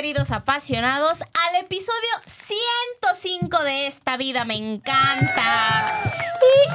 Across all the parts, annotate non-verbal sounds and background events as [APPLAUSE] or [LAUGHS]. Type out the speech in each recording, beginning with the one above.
Queridos apasionados al episodio 105 de Esta vida me encanta.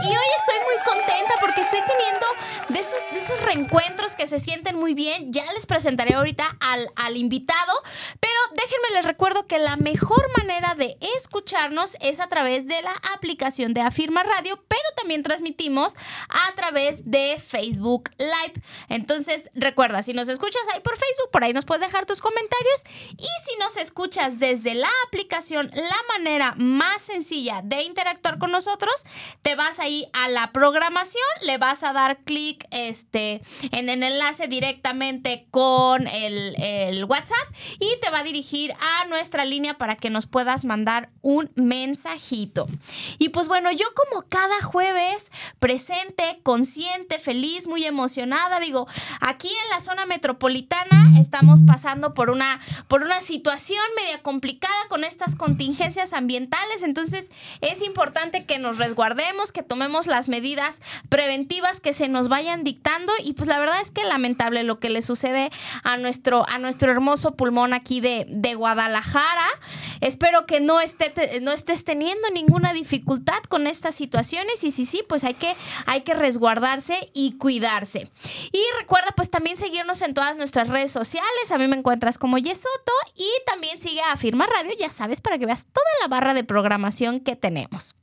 Y, hoy estoy muy contenta porque estoy teniendo de esos, de esos reencuentros que se sienten muy bien. Ya les presentaré ahorita al, al invitado, pero déjenme les recuerdo que la mejor manera de escucharnos es a través de la aplicación de Afirma Radio, pero también transmitimos a través de Facebook Live. Entonces, recuerda, si nos escuchas ahí por Facebook, por ahí nos puedes dejar tus comentarios. Y si nos escuchas desde la aplicación, la manera más sencilla de interactuar con nosotros, te vas ahí a la programación, le vas a dar clic este, en el enlace directamente con el, el WhatsApp y te va a dirigir a nuestra línea para que nos puedas mandar un mensajito. Y pues bueno, yo como cada jueves, presente, consciente, feliz, muy emocionada, digo, aquí en la zona metropolitana estamos pasando por una, por una situación media complicada con estas contingencias ambientales, entonces es importante que nos resguardemos, que tomemos las medidas preventivas que se nos vayan dictando y pues la verdad es que lamentable lo que le sucede a nuestro, a nuestro hermoso pulmón aquí de, de Guadalajara. Espero que no, esté, no estés teniendo ninguna dificultad con estas situaciones y si sí, pues hay que, hay que resguardarse y cuidarse. Y recuerda pues también seguirnos en todas nuestras redes sociales. A mí me encuentras como Yesoto y también sigue a Firma Radio, ya sabes, para que veas toda la barra de programación que tenemos.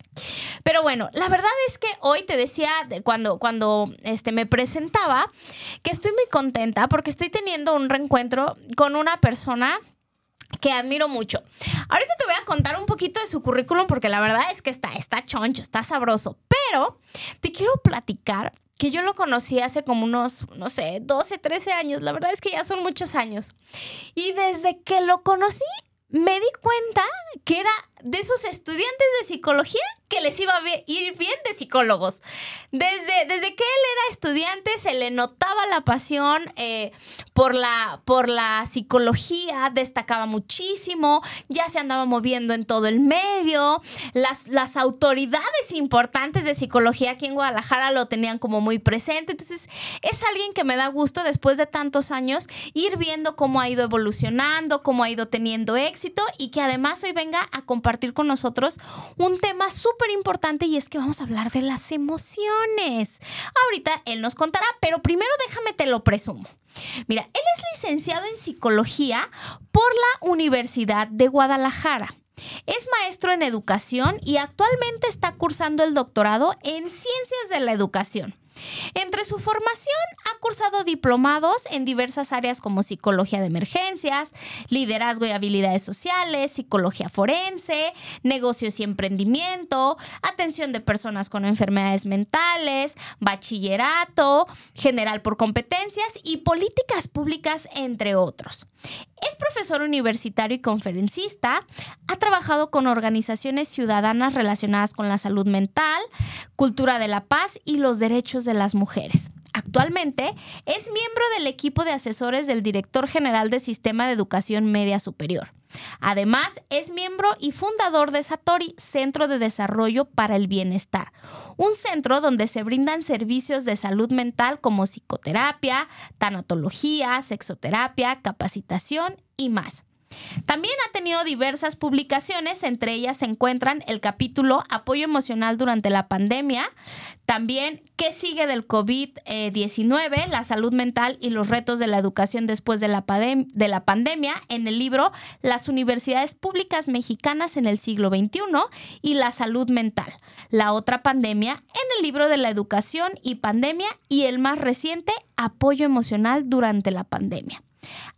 Pero bueno, la verdad es que hoy te decía cuando, cuando este, me presentaba que estoy muy contenta porque estoy teniendo un reencuentro con una persona que admiro mucho. Ahorita te voy a contar un poquito de su currículum porque la verdad es que está, está choncho, está sabroso. Pero te quiero platicar que yo lo conocí hace como unos, no sé, 12, 13 años. La verdad es que ya son muchos años. Y desde que lo conocí, me di cuenta que era de esos estudiantes de psicología que les iba a ir bien de psicólogos. Desde, desde que él era estudiante se le notaba la pasión eh, por, la, por la psicología, destacaba muchísimo, ya se andaba moviendo en todo el medio, las, las autoridades importantes de psicología aquí en Guadalajara lo tenían como muy presente, entonces es alguien que me da gusto después de tantos años ir viendo cómo ha ido evolucionando, cómo ha ido teniendo éxito y que además hoy venga a compartir con nosotros un tema súper importante y es que vamos a hablar de las emociones. Ahorita él nos contará, pero primero déjame te lo presumo. Mira, él es licenciado en psicología por la Universidad de Guadalajara. Es maestro en educación y actualmente está cursando el doctorado en ciencias de la educación. Entre su formación ha cursado diplomados en diversas áreas como psicología de emergencias, liderazgo y habilidades sociales, psicología forense, negocios y emprendimiento, atención de personas con enfermedades mentales, bachillerato, general por competencias y políticas públicas, entre otros. Es profesor universitario y conferencista. Ha trabajado con organizaciones ciudadanas relacionadas con la salud mental, cultura de la paz y los derechos de las mujeres. Actualmente es miembro del equipo de asesores del director general del Sistema de Educación Media Superior. Además, es miembro y fundador de Satori, Centro de Desarrollo para el Bienestar, un centro donde se brindan servicios de salud mental como psicoterapia, tanatología, sexoterapia, capacitación y más. También ha tenido diversas publicaciones, entre ellas se encuentran el capítulo Apoyo emocional durante la pandemia, también qué sigue del COVID-19, la salud mental y los retos de la educación después de la, de la pandemia, en el libro Las universidades públicas mexicanas en el siglo XXI y la salud mental, la otra pandemia, en el libro de la educación y pandemia y el más reciente, Apoyo emocional durante la pandemia.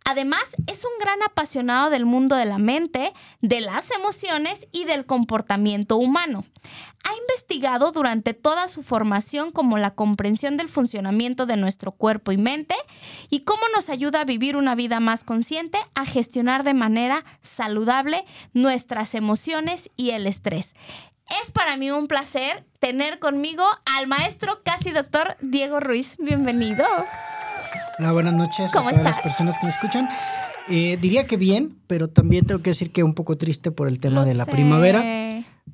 Además, es un gran apasionado del mundo de la mente, de las emociones y del comportamiento humano. Ha investigado durante toda su formación como la comprensión del funcionamiento de nuestro cuerpo y mente y cómo nos ayuda a vivir una vida más consciente, a gestionar de manera saludable nuestras emociones y el estrés. es para mí un placer tener conmigo al maestro casi doctor Diego Ruiz. Bienvenido. Hola, buenas noches a todas las personas que me escuchan. Eh, diría que bien, pero también tengo que decir que un poco triste por el tema de la primavera.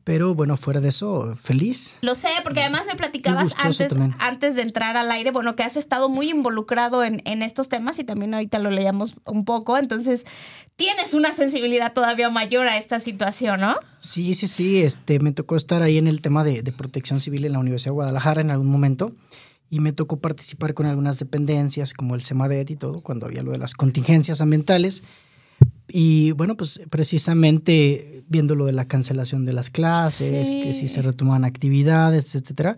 Pero bueno, fuera de eso, feliz. Lo sé, porque además me platicabas antes, antes de entrar al aire, bueno, que has estado muy involucrado en, en, estos temas y también ahorita lo leíamos un poco, entonces tienes una sensibilidad todavía mayor a esta situación, ¿no? Sí, sí, sí, este, me tocó estar ahí en el tema de, de protección civil en la Universidad de Guadalajara en algún momento y me tocó participar con algunas dependencias como el CEMADET y todo, cuando había lo de las contingencias ambientales. Y bueno, pues precisamente viendo lo de la cancelación de las clases, que si se retoman actividades, etcétera.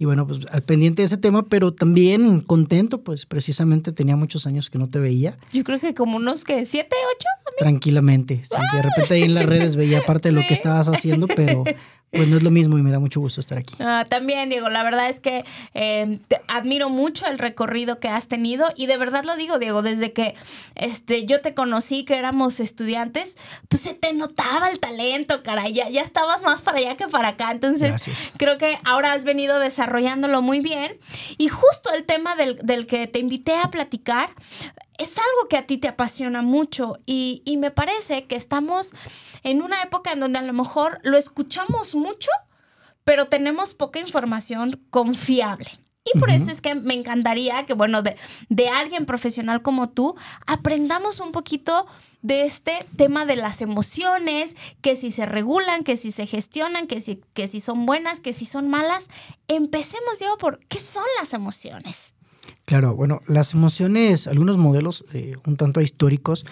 Y bueno, pues al pendiente de ese tema, pero también contento, pues precisamente tenía muchos años que no te veía. Yo creo que como unos que siete, ocho. Tranquilamente. Sí, de repente ahí en las redes veía parte de lo que estabas haciendo, pero [LAUGHS] pues no es lo mismo y me da mucho gusto estar aquí. Ah, también, Diego, la verdad es que eh, admiro mucho el recorrido que has tenido y de verdad lo digo, Diego, desde que este, yo te conocí, que éramos estudiantes, pues se te notaba el talento, caray, ya, ya estabas más para allá que para acá, entonces creo que ahora has venido desarrollándolo muy bien y justo el tema del, del que te invité a platicar es algo que a ti te apasiona mucho y, y me parece que estamos en una época en donde a lo mejor lo escuchamos mucho, pero tenemos poca información confiable. Y por eso es que me encantaría que, bueno, de, de, alguien profesional como tú, aprendamos un poquito de este tema de las emociones, que si se regulan, que si se gestionan, que si, que si son buenas, que si son malas. Empecemos, Diego, por qué son las emociones. Claro, bueno, las emociones, algunos modelos eh, un tanto históricos,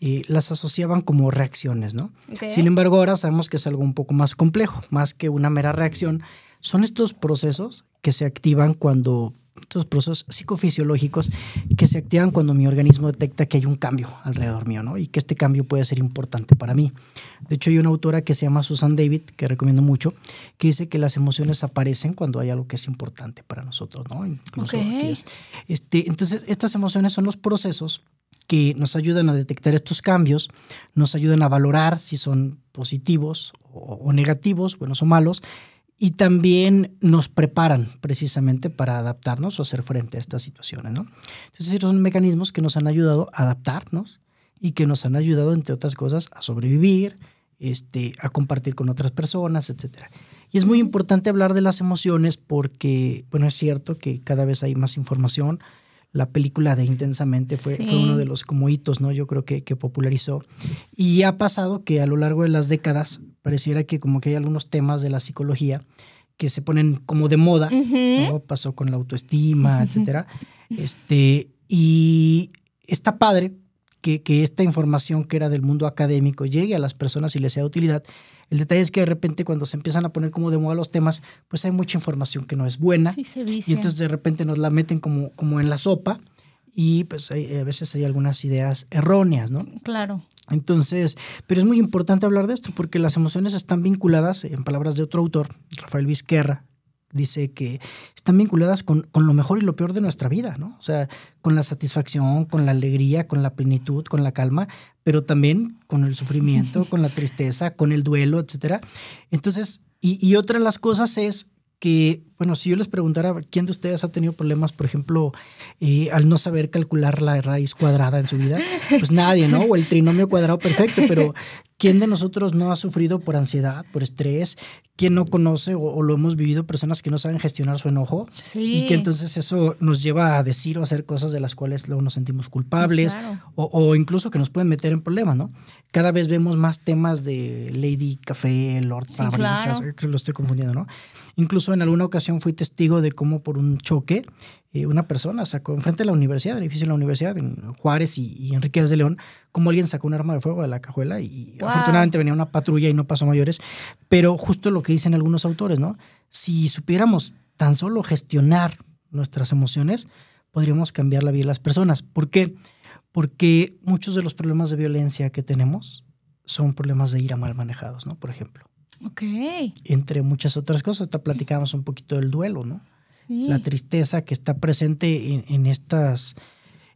eh, las asociaban como reacciones, ¿no? Sin embargo, ahora sabemos que es algo un poco más complejo, más que una mera reacción. Son estos procesos que se activan cuando estos procesos psicofisiológicos que se activan cuando mi organismo detecta que hay un cambio alrededor mío, ¿no? Y que este cambio puede ser importante para mí. De hecho, hay una autora que se llama Susan David, que recomiendo mucho, que dice que las emociones aparecen cuando hay algo que es importante para nosotros, ¿no? este, entonces, estas emociones son los procesos que nos ayudan a detectar estos cambios, nos ayudan a valorar si son positivos o, negativos, buenos o malos, y también nos preparan precisamente para adaptarnos o hacer frente a estas situaciones. ¿no? Entonces, son mecanismos que nos han ayudado a adaptarnos y que nos han ayudado, entre otras cosas, a sobrevivir, este, a compartir con otras personas, etc. Y es muy importante hablar de las emociones porque, bueno, es cierto que cada vez hay más información, la película de Intensamente fue, fue, uno de los como hitos, ¿no? Yo creo que, que, popularizó. Y ha pasado que a lo largo de las décadas pareciera que como que hay algunos temas de la psicología que se ponen como de moda, ¿no? Pasó con la autoestima, etcétera. Este, y está padre que, que esta información que era del mundo académico llegue a las personas y les sea de utilidad el detalle es que de repente cuando se empiezan a poner como de moda los temas, pues hay mucha información que no es buena. Sí, se y entonces de repente nos la meten como, como en la sopa y pues hay, a veces hay algunas ideas erróneas, ¿no? Claro. Entonces, pero es muy importante hablar de esto porque las emociones están vinculadas, en palabras de otro autor, Rafael Vizquerra, dice que están vinculadas con, con, lo mejor y lo peor de nuestra vida, ¿no? O sea, con la satisfacción, con la alegría, con la plenitud, con la calma, pero también con el sufrimiento, [LAUGHS] con la tristeza, con el duelo, etc. Entonces, y, y otra de las cosas es que, bueno, si yo les preguntara quién de ustedes ha tenido problemas, por ejemplo, eh, al no saber calcular la raíz cuadrada en su vida, pues nadie, ¿no? O el trinomio cuadrado perfecto, pero ¿quién de nosotros no ha sufrido por ansiedad, por estrés? ¿Quién no conoce o, lo hemos vivido personas que no saben gestionar su enojo? Sí. Y que entonces eso nos lleva a decir o hacer cosas de las cuales luego nos sentimos culpables Claro. o, o incluso que nos pueden meter en problemas, ¿no? Cada vez vemos más temas de Lady Café, Lord Sí, claro. que lo estoy confundiendo, ¿no? Incluso en alguna ocasión fui testigo de cómo por un choque eh, una persona sacó enfrente de la universidad, del edificio de la universidad, en Juárez y, y Enrique de León, como alguien sacó un arma de fuego de la cajuela y Wow. afortunadamente venía una patrulla y no pasó mayores. Pero justo lo que dicen algunos autores, ¿no? Si supiéramos tan solo gestionar nuestras emociones, podríamos cambiar la vida de las personas. ¿Por qué? Porque muchos de los problemas de violencia que tenemos son problemas de ira mal manejados, ¿no? Por ejemplo Ok. entre muchas otras cosas. Ahorita platicábamos un poquito del duelo, ¿no? Sí. La tristeza que está presente en, en estas,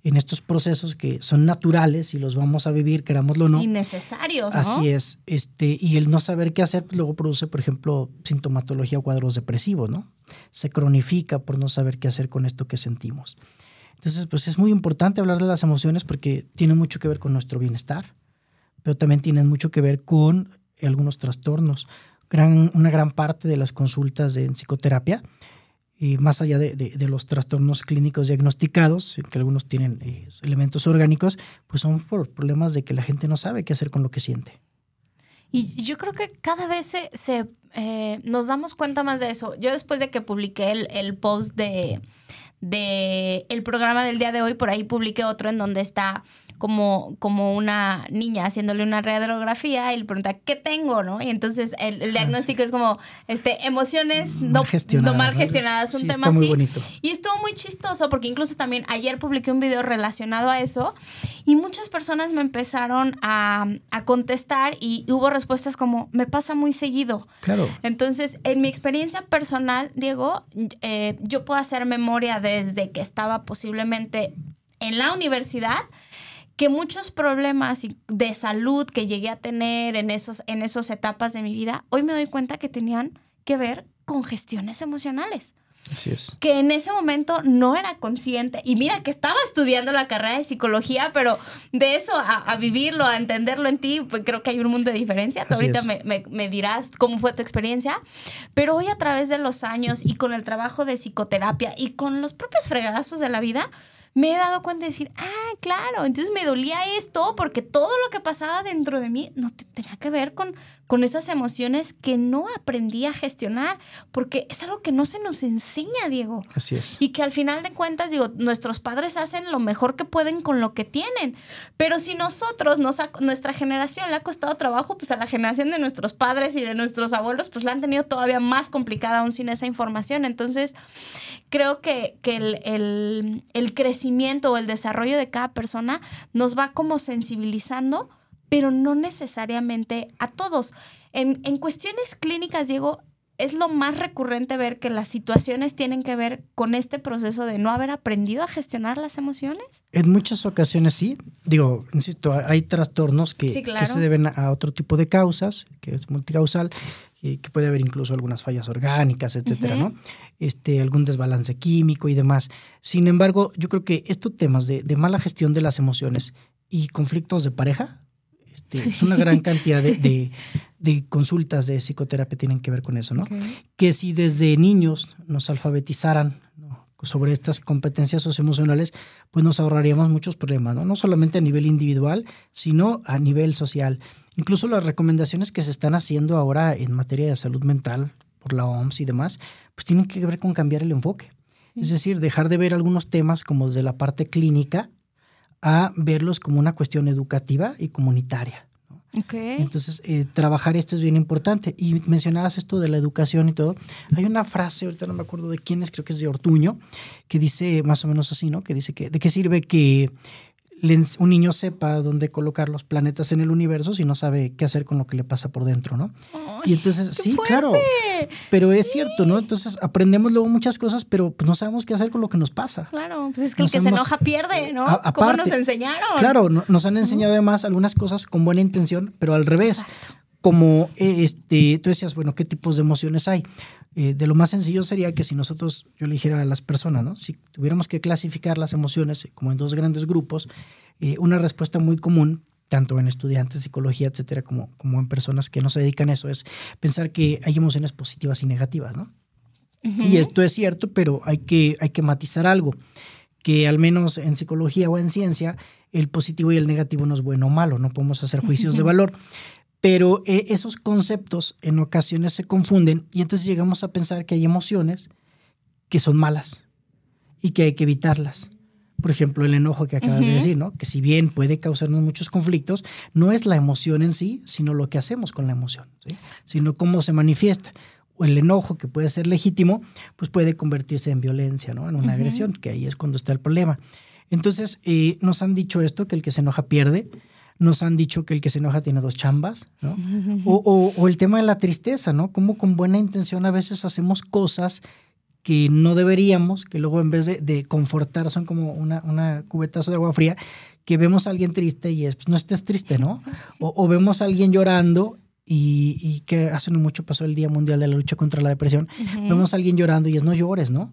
en estos procesos que son naturales y los vamos a vivir, querámoslo o no. Innecesarios, ¿no? Así es. Este, y el no saber qué hacer pues, luego produce, por ejemplo, sintomatología o cuadros depresivos, ¿no? Se cronifica por no saber qué hacer con esto que sentimos. Entonces, pues es muy importante hablar de las emociones porque tiene mucho que ver con nuestro bienestar, pero también tienen mucho que ver con algunos trastornos. Gran, una gran parte de las consultas en psicoterapia y más allá de, de, los trastornos clínicos diagnosticados, que algunos tienen eh, elementos orgánicos, pues son por problemas de que la gente no sabe qué hacer con lo que siente. Y yo creo que cada vez se, se eh, nos damos cuenta más de eso. Yo después de que publiqué el, el post de, de el programa del día de hoy, por ahí publiqué otro en donde está como, como una niña haciéndole una radiografía y le pregunta, ¿qué tengo? ¿no? Y entonces el, ah, diagnóstico es como este, emociones no, gestionadas, no mal gestionadas, un tema así. Bonito. Y estuvo muy chistoso porque incluso también ayer publiqué un video relacionado a eso y muchas personas me empezaron a, a contestar y hubo respuestas como, me pasa muy seguido. Claro. Entonces, en mi experiencia personal, Diego, eh, yo puedo hacer memoria desde que estaba posiblemente en la universidad que muchos problemas de salud que llegué a tener en esos en esas etapas de mi vida, hoy me doy cuenta que tenían que ver con gestiones emocionales. Así es. Que en ese momento no era consciente. Y mira que estaba estudiando la carrera de psicología, pero de eso a, vivirlo, a entenderlo en ti, pues creo que hay un mundo de diferencia. ahorita me, me, dirás cómo fue tu experiencia. Pero hoy a través de los años y con el trabajo de psicoterapia y con los propios fregadazos de la vida, me he dado cuenta de decir, ah, claro, entonces me dolía esto porque todo lo que pasaba dentro de mí no tenía que ver con, con esas emociones que no aprendí a gestionar, porque es algo que no se nos enseña, Diego. Así es. Y que al final de cuentas, digo, nuestros padres hacen lo mejor que pueden con lo que tienen, pero si nosotros, nos nuestra generación le ha costado trabajo, pues a la generación de nuestros padres y de nuestros abuelos, pues la han tenido todavía más complicada aún sin esa información. Entonces, creo que, que el, el, el crecimiento o el desarrollo de cada persona nos va como sensibilizando pero no necesariamente a todos. En, cuestiones clínicas, Diego, es lo más recurrente ver que las situaciones tienen que ver con este proceso de no haber aprendido a gestionar las emociones? En muchas ocasiones sí. Digo, insisto, hay trastornos que, se deben a otro tipo de causas, que es multicausal, y que puede haber incluso algunas fallas orgánicas, etcétera, ¿no? Este, algún desbalance químico y demás. Sin embargo, yo creo que estos temas de, de mala gestión de las emociones y conflictos de pareja este, es una gran cantidad de, consultas de psicoterapia tienen que ver con eso, ¿no? Que si desde niños nos alfabetizaran sobre estas competencias socioemocionales, pues nos ahorraríamos muchos problemas, ¿no? No solamente a nivel individual, sino a nivel social. Incluso las recomendaciones que se están haciendo ahora en materia de salud mental por la OMS y demás, pues tienen que ver con cambiar el enfoque. Es decir, dejar de ver algunos temas como desde la parte clínica a verlos como una cuestión educativa y comunitaria. Okay. Entonces, eh, trabajar esto es bien importante. Y mencionabas esto de la educación y todo. Hay una frase, ahorita no me acuerdo de quién es, creo que es de Ortuño, que dice más o menos así, ¿no? Que dice que, ¿de qué sirve que un niño sepa dónde colocar los planetas en el universo si no sabe qué hacer con lo que le pasa por dentro, ¿no? y entonces, sí, claro, pero es cierto, ¿no? Entonces aprendemos luego muchas cosas, pero pues no sabemos qué hacer con lo que nos pasa. Claro, pues es que el que se enoja pierde, ¿no? ¿Cómo nos enseñaron? Claro, nos han enseñado además algunas cosas con buena intención, pero al revés. Exacto. Como eh, este, tú decías, bueno, ¿qué tipos de emociones hay? Eh, de lo más sencillo sería que si nosotros, yo le dijera a las personas, ¿no? si tuviéramos que clasificar las emociones como en dos grandes grupos, eh, una respuesta muy común, tanto en estudiantes de psicología, etcétera, como, como en personas que no se dedican a eso, es pensar que hay emociones positivas y negativas, ¿no? Y esto es cierto, pero hay que, hay que matizar algo, que al menos en psicología o en ciencia, el positivo y el negativo no es bueno o malo, no podemos hacer juicios de valor. Pero eh, esos conceptos en ocasiones se confunden y entonces llegamos a pensar que hay emociones que son malas y que hay que evitarlas. Por ejemplo, el enojo que acabas de decir, ¿no? Que si bien puede causarnos muchos conflictos, no es la emoción en sí, sino lo que hacemos con la emoción, sino cómo se manifiesta. O el enojo, que puede ser legítimo, pues puede convertirse en violencia, ¿no? En una agresión, que ahí es cuando está el problema. Entonces, eh, nos han dicho esto, que el que se enoja pierde, nos han dicho que el que se enoja tiene dos chambas, ¿no? o, o, el tema de la tristeza, ¿no? Como con buena intención a veces hacemos cosas que no deberíamos, que luego en vez de, confortar son como una, una, cubetazo de agua fría, que vemos a alguien triste y es, pues no estés triste, ¿no? O, vemos a alguien llorando y, que hace no mucho pasó el Día Mundial de la Lucha contra la Depresión, vemos a alguien llorando y es no llores, ¿no?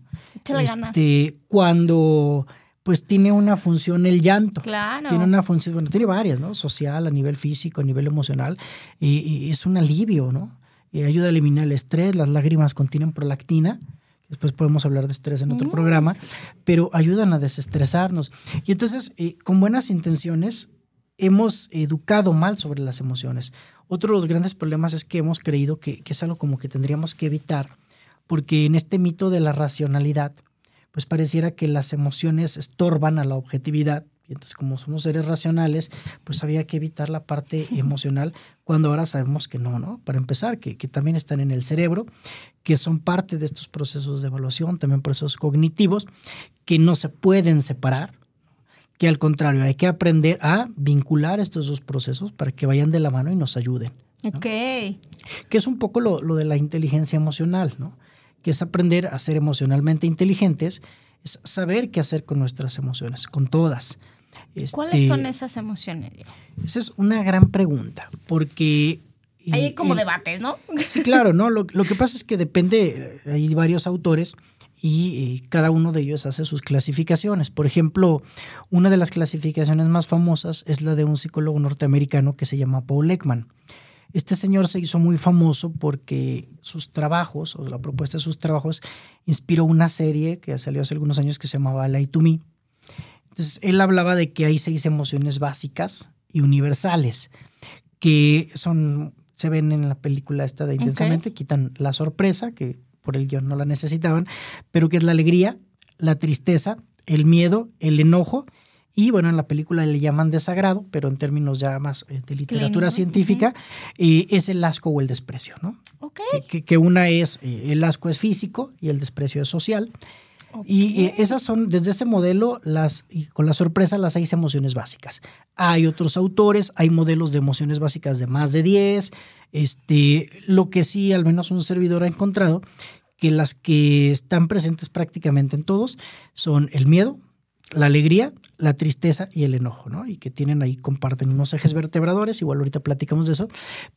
este, Cuando pues tiene una función el llanto. Claro. Tiene una función, bueno, tiene varias, ¿no? Social, a nivel físico, a nivel emocional, y, es un alivio, ¿no? Y ayuda a eliminar el estrés, las lágrimas contienen prolactina, después podemos hablar de estrés en otro mm. programa, pero ayudan a desestresarnos. Y entonces, eh, con buenas intenciones, hemos educado mal sobre las emociones. Otro de los grandes problemas es que hemos creído que, que es algo como que tendríamos que evitar, porque en este mito de la racionalidad, pues pareciera que las emociones estorban a la objetividad. Y entonces, como somos seres racionales, pues había que evitar la parte [LAUGHS] emocional, cuando ahora sabemos que no, ¿no? Para empezar, que, que también están en el cerebro, que son parte de estos procesos de evaluación, también procesos cognitivos, que no se pueden separar, que al contrario, hay que aprender a vincular estos dos procesos para que vayan de la mano y nos ayuden. Ok. Que es un poco lo, lo de la inteligencia emocional, ¿no? Que es aprender a ser emocionalmente inteligentes, es saber qué hacer con nuestras emociones, con todas. ¿Cuáles este, son esas emociones? Esa es una gran pregunta, porque... Hay como debates, ¿no? Sí, claro, ¿no? Lo, que pasa es que depende, hay varios autores y cada uno de ellos hace sus clasificaciones. Por ejemplo, una de las clasificaciones más famosas es la de un psicólogo norteamericano que se llama Paul Ekman. Este señor se hizo muy famoso porque sus trabajos, o la propuesta de sus trabajos, inspiró una serie que salió hace algunos años que se llamaba Light to Me. Entonces, él hablaba de que hay seis emociones básicas y universales que son, se ven en la película esta de Intensamente, quitan la sorpresa, que por el guion no la necesitaban, pero que es la alegría, la tristeza, el miedo, el enojo y bueno, en la película le llaman desagrado, pero en términos ya más eh, de literatura científica, eh, es el asco o el desprecio, ¿no? Ok. Que, una es, eh, el asco es físico y el desprecio es social. Y esas son, desde ese modelo, las, y con la sorpresa, las seis emociones básicas. Hay otros autores, hay modelos de emociones básicas de más de 10. Este, lo que sí, al menos un servidor ha encontrado, que las que están presentes prácticamente en todos son el miedo, la alegría, la tristeza y el enojo, ¿no? Y que tienen ahí, comparten unos ejes vertebradores, igual ahorita platicamos de eso,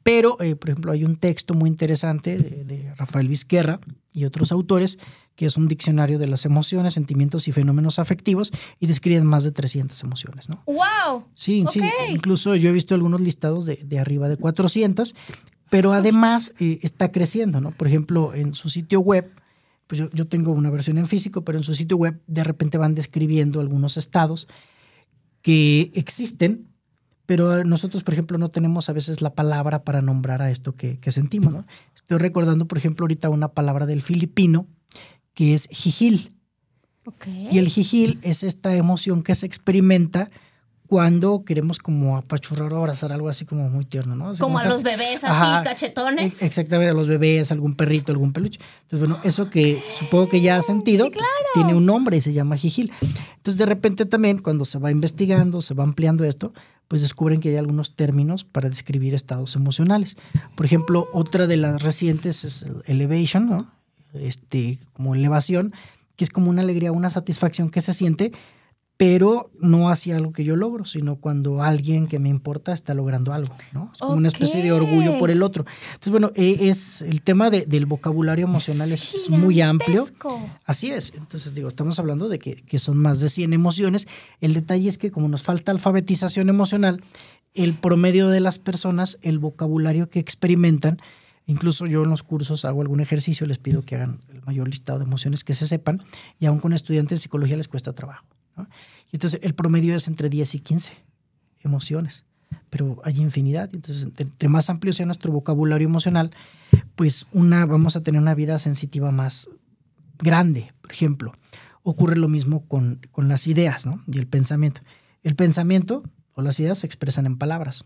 pero, eh, por ejemplo, hay un texto muy interesante de, Rafael Vizquerra y otros autores, que es un diccionario de las emociones, sentimientos y fenómenos afectivos, y describen más de 300 emociones, ¿no? ¡Wow! Sí, sí, incluso yo he visto algunos listados de, de arriba de 400, pero además eh, está creciendo, ¿no? Por ejemplo, en su sitio web, pues yo, tengo una versión en físico, pero en su sitio web de repente van describiendo algunos estados que existen, pero nosotros, por ejemplo, no tenemos a veces la palabra para nombrar a esto que, sentimos. ¿no? Estoy recordando, por ejemplo, ahorita una palabra del filipino que es jijil. Y el jijil es esta emoción que se experimenta cuando queremos como apachurrar o abrazar algo así como muy tierno, ¿no? como a los bebés así, cachetones. Exactamente, a los bebés, algún perrito, algún peluche. Entonces, bueno, eso que supongo que ya has sentido, tiene un nombre y se llama jijil. Entonces, de repente también, cuando se va investigando, se va ampliando esto, pues descubren que hay algunos términos para describir estados emocionales. Por ejemplo, otra de las recientes es elevation, ¿no? Este, como elevación, que es como una alegría, una satisfacción que se siente pero no hacia algo que yo logro, sino cuando alguien que me importa está logrando algo, ¿no? Es como una especie de orgullo por el otro. Entonces, bueno, e, es el tema del vocabulario emocional es, muy amplio. Así es. Entonces, digo, estamos hablando de que, que son más de 100 emociones. El detalle es que como nos falta alfabetización emocional, el promedio de las personas, el vocabulario que experimentan, Incluso yo en los cursos hago algún ejercicio, les pido que hagan el mayor listado de emociones que se sepan y aún con estudiantes de psicología les cuesta trabajo. Entonces el promedio es entre 10 y 15 emociones, pero hay infinidad. Entonces, entre más amplio sea nuestro vocabulario emocional, pues una, vamos a tener una vida sensitiva más grande. Por ejemplo, ocurre lo mismo con, con las ideas ¿no? y el pensamiento. El pensamiento o las ideas se expresan en palabras.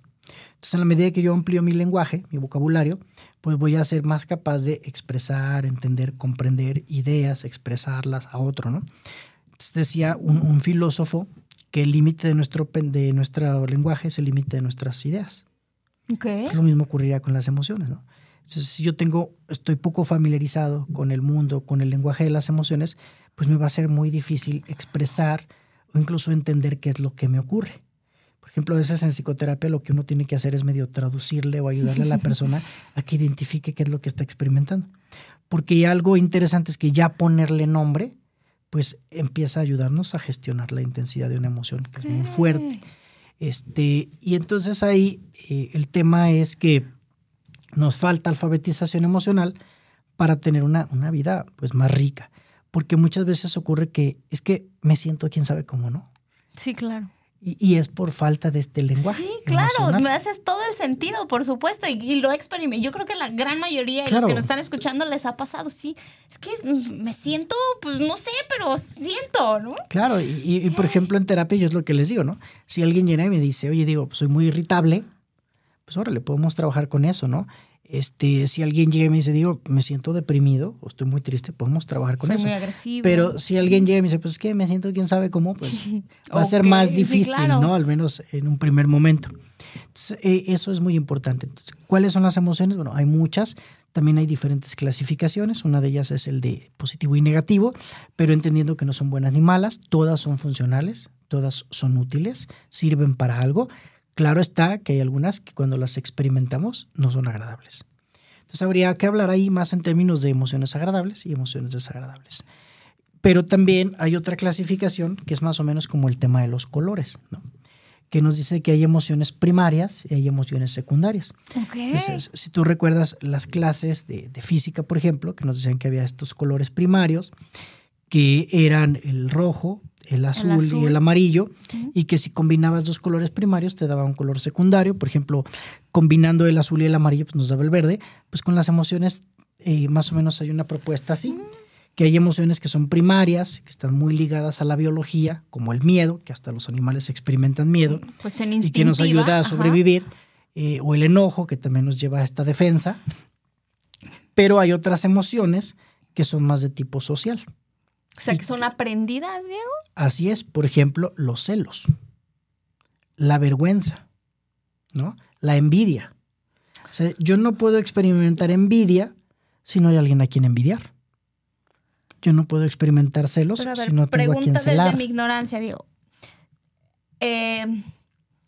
Entonces, en la medida que yo amplío mi lenguaje, mi vocabulario, pues voy a ser más capaz de expresar, entender, comprender ideas, expresarlas a otro, ¿no? Decía un, filósofo que el límite de nuestro, de nuestro lenguaje es el límite de nuestras ideas. Okay. Lo mismo ocurriría con las emociones, ¿no? Entonces, si yo tengo, estoy poco familiarizado con el mundo, con el lenguaje de las emociones, pues me va a ser muy difícil expresar o incluso entender qué es lo que me ocurre. Por ejemplo, a veces en psicoterapia lo que uno tiene que hacer es medio traducirle o ayudarle a la [LAUGHS] persona a que identifique qué es lo que está experimentando. Porque algo interesante es que ya ponerle nombre, pues empieza a ayudarnos a gestionar la intensidad de una emoción que es muy fuerte. Este, y entonces ahí eh, el tema es que nos falta alfabetización emocional para tener una, una vida pues más rica. Porque muchas veces ocurre que es que me siento quién sabe cómo, ¿no? Sí, claro. Y, es por falta de este lenguaje. Sí, claro, me haces todo el sentido, por supuesto, y, lo experimenté. Yo creo que la gran mayoría de los que nos están escuchando les ha pasado, sí. Es que me siento, pues no sé, pero siento, ¿no? Claro, y, por ejemplo en terapia yo es lo que les digo, ¿no? Si alguien llega y me dice, oye, digo, pues soy muy irritable, pues ahora le podemos trabajar con eso, ¿no? Este, si alguien llega y me dice, digo, me siento deprimido o estoy muy triste, podemos trabajar con Soy eso. muy agresivo. Pero si alguien llega y me dice, pues es que me siento quién sabe cómo, pues [LAUGHS] va a ser más difícil, ¿no? Al menos en un primer momento. Entonces, eh, eso es muy importante. Entonces, ¿cuáles son las emociones? Bueno, hay muchas. También hay diferentes clasificaciones. Una de ellas es el de positivo y negativo, pero entendiendo que no son buenas ni malas, todas son funcionales, todas son útiles, sirven para algo. Claro está que hay algunas que cuando las experimentamos no son agradables. Entonces habría que hablar ahí más en términos de emociones agradables y emociones desagradables. Pero también hay otra clasificación que es más o menos como el tema de los colores, ¿no? que nos dice que hay emociones primarias y hay emociones secundarias. Entonces, si tú recuerdas las clases de, de, física, por ejemplo, que nos decían que había estos colores primarios, que eran el rojo, el azul, y el amarillo, y que si combinabas dos colores primarios te daba un color secundario. Por ejemplo, combinando el azul y el amarillo, pues nos daba el verde. Pues con las emociones, eh, más o menos hay una propuesta así. Mm. Que hay emociones que son primarias, que están muy ligadas a la biología, como el miedo, que hasta los animales experimentan miedo, pues y que nos ayuda a sobrevivir, eh, o el enojo, que también nos lleva a esta defensa. Pero hay otras emociones que son más de tipo social. O sea, que son aprendidas, Diego. Así es, por ejemplo, los celos, la vergüenza, ¿no? La envidia. O sea, yo no puedo experimentar envidia si no hay alguien a quien envidiar. Yo no puedo experimentar celos si no tengo a quien celar. desde mi ignorancia, Diego. Eh,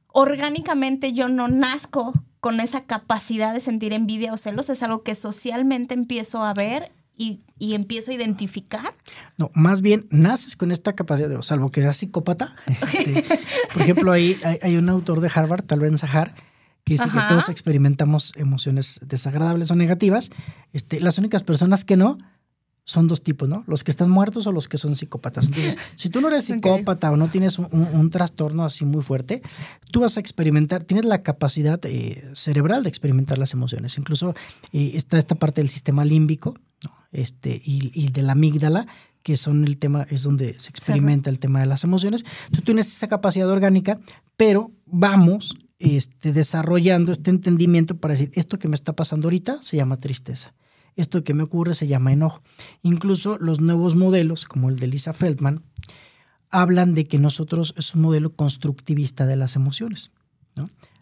orgánicamente yo no nazco con esa capacidad de sentir envidia o celos, es algo que socialmente empiezo a ver y, empiezo a identificar? No, más bien naces con esta capacidad, de, salvo que seas psicópata. Este, [LAUGHS] por ejemplo, hay, hay, un autor de Harvard, Tal Ben Sahar, que dice que todos experimentamos emociones desagradables o negativas. Este, las únicas personas que no son dos tipos, ¿no? Los que están muertos o los que son psicópatas. Entonces, [LAUGHS] si tú no eres psicópata o no tienes un, trastorno así muy fuerte, tú vas a experimentar, tienes la capacidad eh, cerebral de experimentar las emociones. Incluso eh, está esta parte del sistema límbico este, y, de la amígdala, que son el tema, es donde se experimenta el tema de las emociones. Tú tienes esa capacidad orgánica, pero vamos este, desarrollando este entendimiento para decir, esto que me está pasando ahorita se llama tristeza esto que me ocurre se llama enojo. Incluso los nuevos modelos, como el de Lisa Feldman, hablan de que nosotros es un modelo constructivista de las emociones.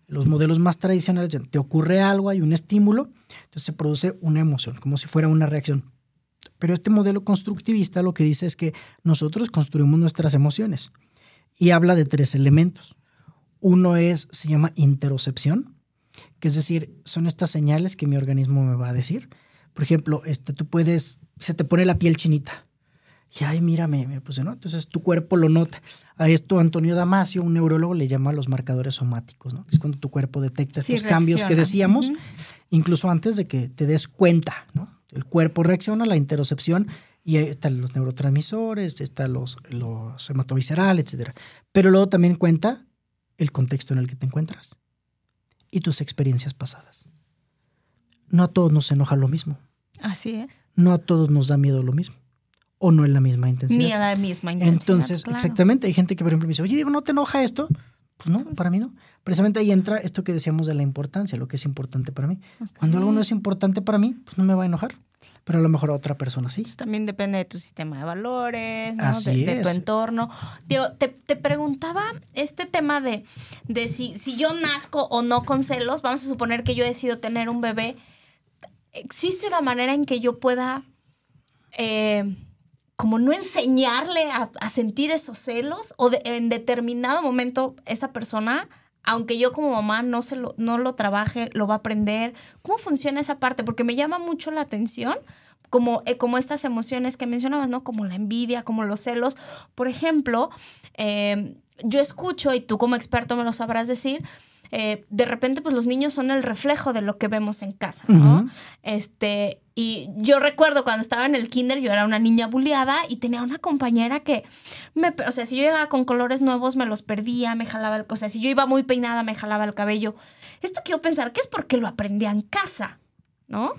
Los modelos más tradicionales dicen, te ocurre algo, hay un estímulo, entonces se produce una emoción, como si fuera una reacción. Pero este modelo constructivista lo que dice es que nosotros construimos nuestras emociones y habla de tres elementos. Uno es, se llama interocepción, que es decir, son estas señales que mi organismo me va a decir. Por ejemplo, este, tú puedes, se te pone la piel chinita. Y ay, mírame, me puse, ¿no? Entonces tu cuerpo lo nota. A esto Antonio Damasio, un neurólogo, le llama los marcadores somáticos, ¿no? Es cuando tu cuerpo detecta estos cambios que decíamos, incluso antes de que te des cuenta, ¿no? El cuerpo reacciona, la interocepción, y ahí están los neurotransmisores, están los, los hematoviscerales, etc. Pero luego también cuenta el contexto en el que te encuentras y tus experiencias pasadas. No a todos nos enoja lo mismo. Así es. No a todos nos da miedo lo mismo. O no en la misma intensidad. Ni a la misma intensidad. Entonces, exactamente, hay gente que, por ejemplo, me dice, oye, Diego, ¿no te enoja esto? Pues no, para mí no. Precisamente ahí entra esto que decíamos de la importancia, lo que es importante para mí. Cuando algo no es importante para mí, pues no me va a enojar. Pero a lo mejor a otra persona sí. Pues también depende de tu sistema de valores, ¿no? de, tu entorno. Digo, te, preguntaba este tema de, de si, si yo nazco o no con celos. Vamos a suponer que yo decido tener un bebé ¿existe una manera en que yo pueda eh, como no enseñarle a, sentir esos celos o en determinado momento esa persona, aunque yo como mamá no, se lo, no lo trabaje, lo va a aprender? ¿Cómo funciona esa parte? Porque me llama mucho la atención. Como, eh, como estas emociones que mencionabas, ¿no? Como la envidia, como los celos. Por ejemplo, eh, yo escucho, y tú como experto me lo sabrás decir, eh, de repente pues los niños son el reflejo de lo que vemos en casa, ¿no? Este, y yo recuerdo cuando estaba en el kinder, yo era una niña bulliada y tenía una compañera que, me, o sea, si yo llegaba con colores nuevos me los perdía, me jalaba el, o sea, si yo iba muy peinada me jalaba el cabello. Esto quiero pensar que es porque lo aprendía en casa, ¿no?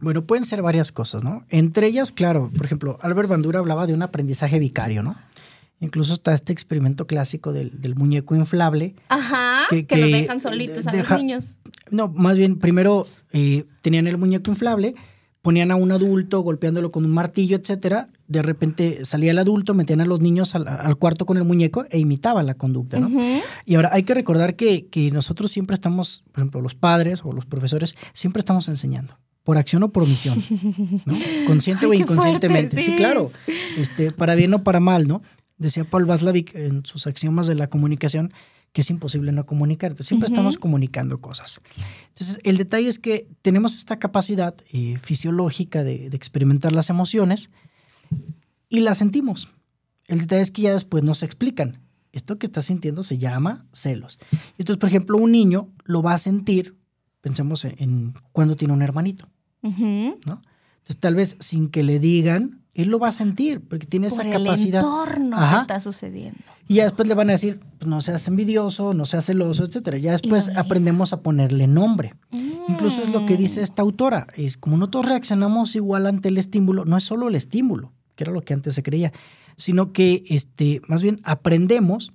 Bueno, pueden ser varias cosas, ¿no? Entre ellas, claro, por ejemplo, Albert Bandura hablaba de un aprendizaje vicario, ¿no? Incluso está este experimento clásico del, muñeco inflable. Ajá, que, que, los dejan solitos a los niños. No, más bien, primero eh, tenían el muñeco inflable, ponían a un adulto golpeándolo con un martillo, etcétera. De repente salía el adulto, metían a los niños al, cuarto con el muñeco e imitaban la conducta, ¿no? Y ahora hay que recordar que, que nosotros siempre estamos, por ejemplo, los padres o los profesores, siempre estamos enseñando por acción o por omisión, ¿no? [LAUGHS] Consciente o inconscientemente. sí. claro. Este, para bien o para mal, ¿no? Decía Paul Vaslavic en sus axiomas de la comunicación que es imposible no comunicarte. Siempre estamos comunicando cosas. Entonces, el detalle es que tenemos esta capacidad eh, fisiológica de, experimentar las emociones y las sentimos. El detalle es que ya después nos explican. Esto que estás sintiendo se llama celos. Entonces, por ejemplo, un niño lo va a sentir, pensemos en, cuando tiene un hermanito. ¿no? Entonces, tal vez sin que le digan, él lo va a sentir porque tiene esa capacidad. El entorno que está sucediendo. Y ya después le van a decir, pues, no seas envidioso, no seas celoso, etcétera. Ya después aprendemos a ponerle nombre. Incluso es lo que dice esta autora, es como nosotros reaccionamos igual ante el estímulo, no es solo el estímulo, que era lo que antes se creía, sino que este, más bien aprendemos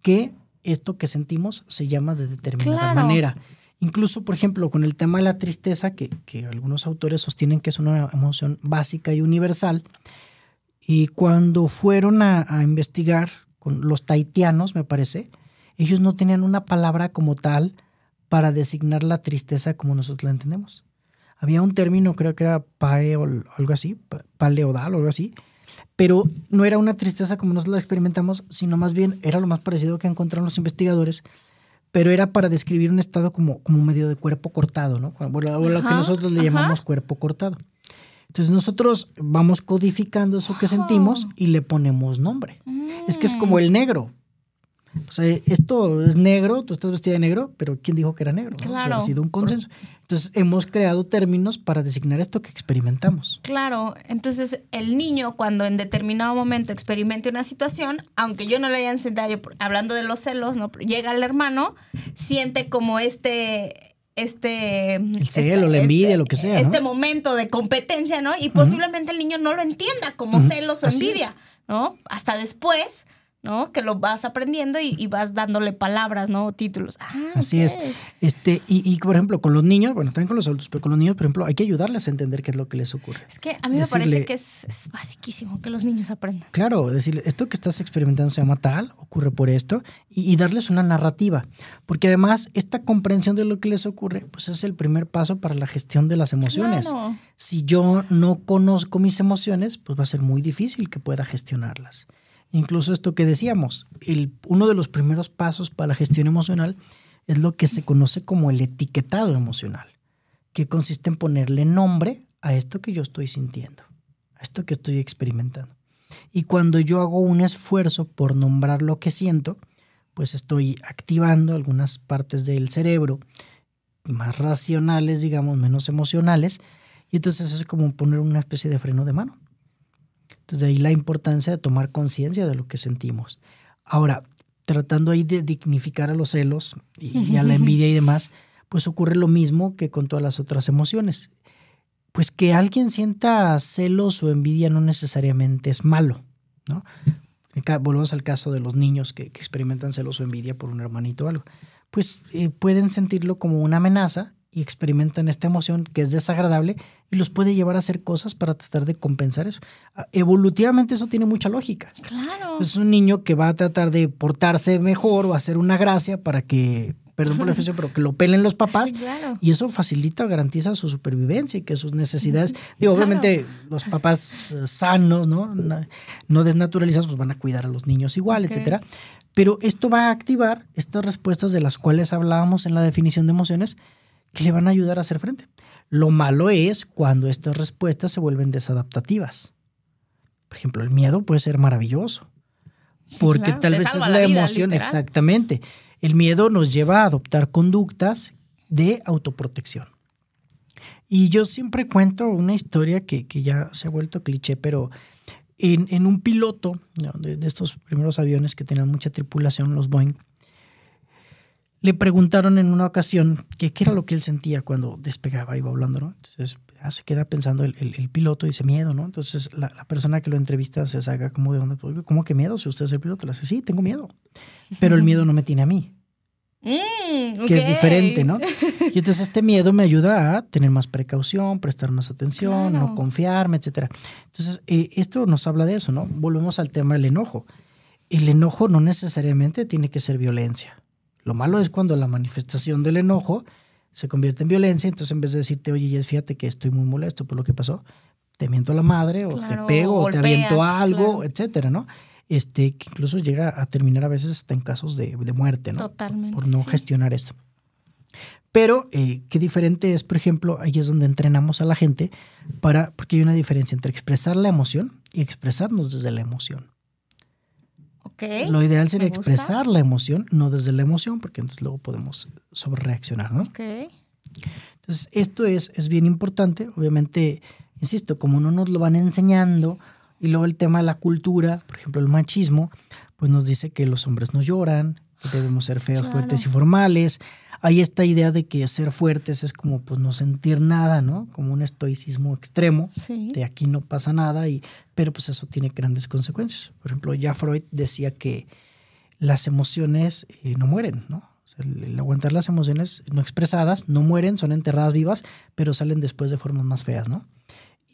que esto que sentimos se llama de determinada manera. Incluso, por ejemplo, con el tema de la tristeza, que, algunos autores sostienen que es una emoción básica y universal, y cuando fueron a, investigar con los taitianos, me parece, ellos no tenían una palabra como tal para designar la tristeza como nosotros la entendemos. Había un término, creo que era pae o algo así, paleodal o algo así, pero no era una tristeza como nosotros la experimentamos, sino más bien era lo más parecido que encontraron los investigadores, pero era para describir un estado como, como medio de cuerpo cortado, ¿no? O lo que nosotros le llamamos cuerpo cortado. Entonces nosotros vamos codificando eso que sentimos y le ponemos nombre. Es que es como el negro. O sea, esto es negro, tú estás vestida de negro, pero ¿quién dijo que era negro? Claro. ha sido un consenso. Entonces, hemos creado términos para designar esto que experimentamos. Claro. Entonces, el niño, cuando en determinado momento experimente una situación, aunque yo no le haya enseñado, hablando de los celos, ¿no? Llega el hermano, siente como este este el celo, la envidia, este, lo que sea, este momento de competencia, ¿no? Y posiblemente el niño no lo entienda como celos o envidia, ¿no? Hasta después ¿no? Que lo vas aprendiendo y, vas dándole palabras, ¿no? Títulos. Ah, Así es. Este, y, y, por ejemplo, con los niños, bueno, también con los adultos, pero con los niños, por ejemplo, hay que ayudarles a entender qué es lo que les ocurre. Es que a mí me parece que es, es basiquísimo que los niños aprendan. Claro, decirle, esto que estás experimentando se llama tal, ocurre por esto, y, darles una narrativa. Porque además, esta comprensión de lo que les ocurre, pues es el primer paso para la gestión de las emociones. Si yo no conozco mis emociones, pues va a ser muy difícil que pueda gestionarlas. Incluso esto que decíamos, uno de los primeros pasos para la gestión emocional es lo que se conoce como el etiquetado emocional, que consiste en ponerle nombre a esto que yo estoy sintiendo, a esto que estoy experimentando. Y cuando yo hago un esfuerzo por nombrar lo que siento, pues estoy activando algunas partes del cerebro más racionales, digamos, menos emocionales, y entonces es como poner una especie de freno de mano. Entonces ahí la importancia de tomar conciencia de lo que sentimos. Ahora, tratando ahí de dignificar a los celos y, a la envidia y demás, pues ocurre lo mismo que con todas las otras emociones. Pues que alguien sienta celos o envidia no necesariamente es malo, ¿no? Volvemos al caso de los niños que, experimentan celos o envidia por un hermanito o algo. Pues eh, pueden sentirlo como una amenaza y experimentan esta emoción que es desagradable y los puede llevar a hacer cosas para tratar de compensar eso. Ah, evolutivamente eso tiene mucha lógica. Claro. Es un niño que va a tratar de portarse mejor o hacer una gracia para que perdón por la [LAUGHS] expresión, pero que lo pelen los papás. Y eso facilita garantiza su supervivencia y que sus necesidades, digo, obviamente los papás eh, sanos, ¿no? No desnaturalizados, pues van a cuidar a los niños igual, etcétera. Pero esto va a activar estas respuestas de las cuales hablábamos en la definición de emociones que le van a ayudar a hacer frente. Lo malo es cuando estas respuestas se vuelven desadaptativas. Por ejemplo, el miedo puede ser maravilloso, porque tal vez es la, emoción, exactamente. El miedo nos lleva a adoptar conductas de autoprotección. Y yo siempre cuento una historia que, ya se ha vuelto cliché, pero en, un piloto de, estos primeros aviones que tenían mucha tripulación, los Boeing, le preguntaron en una ocasión que qué era lo que él sentía cuando despegaba, iba hablando, ¿no? Entonces se queda pensando el, piloto y dice miedo, ¿no? Entonces la, persona que lo entrevista se saca como de onda, ¿cómo que miedo? Si usted es el piloto, le dice, sí, tengo miedo, pero el miedo no me tiene a mí. Mm, que es diferente, ¿no? [LAUGHS] Y entonces este miedo me ayuda a tener más precaución, prestar más atención, no confiarme, etc. Entonces, eh, esto nos habla de eso, ¿no? Volvemos al tema del enojo. El enojo no necesariamente tiene que ser violencia. Lo malo es cuando la manifestación del enojo se convierte en violencia, entonces en vez de decirte, oye, fíjate que estoy muy molesto por lo que pasó, te miento a la madre, o te pego, o, te aviento algo, etcétera, ¿no? Este, que incluso llega a terminar a veces hasta en casos de, muerte, ¿no? Totalmente. Por no gestionar eso. Pero eh, qué diferente es, por ejemplo, ahí es donde entrenamos a la gente para, porque hay una diferencia entre expresar la emoción y expresarnos desde la emoción. Lo ideal sería expresar la emoción, no desde la emoción, porque entonces luego podemos sobrereaccionar, ¿no? Entonces, esto es, es bien importante. Obviamente, insisto, como no nos lo van enseñando, y luego el tema de la cultura, por ejemplo, el machismo, pues nos dice que los hombres no lloran, que debemos ser feos, fuertes y formales. Hay esta idea de que ser fuertes es como pues no sentir nada, ¿no? Como un estoicismo extremo, de aquí no pasa nada, y, pero pues eso tiene grandes consecuencias. Por ejemplo, ya Freud decía que las emociones eh, no mueren, ¿no? el, aguantar las emociones no expresadas no mueren, son enterradas vivas, pero salen después de formas más feas, ¿no?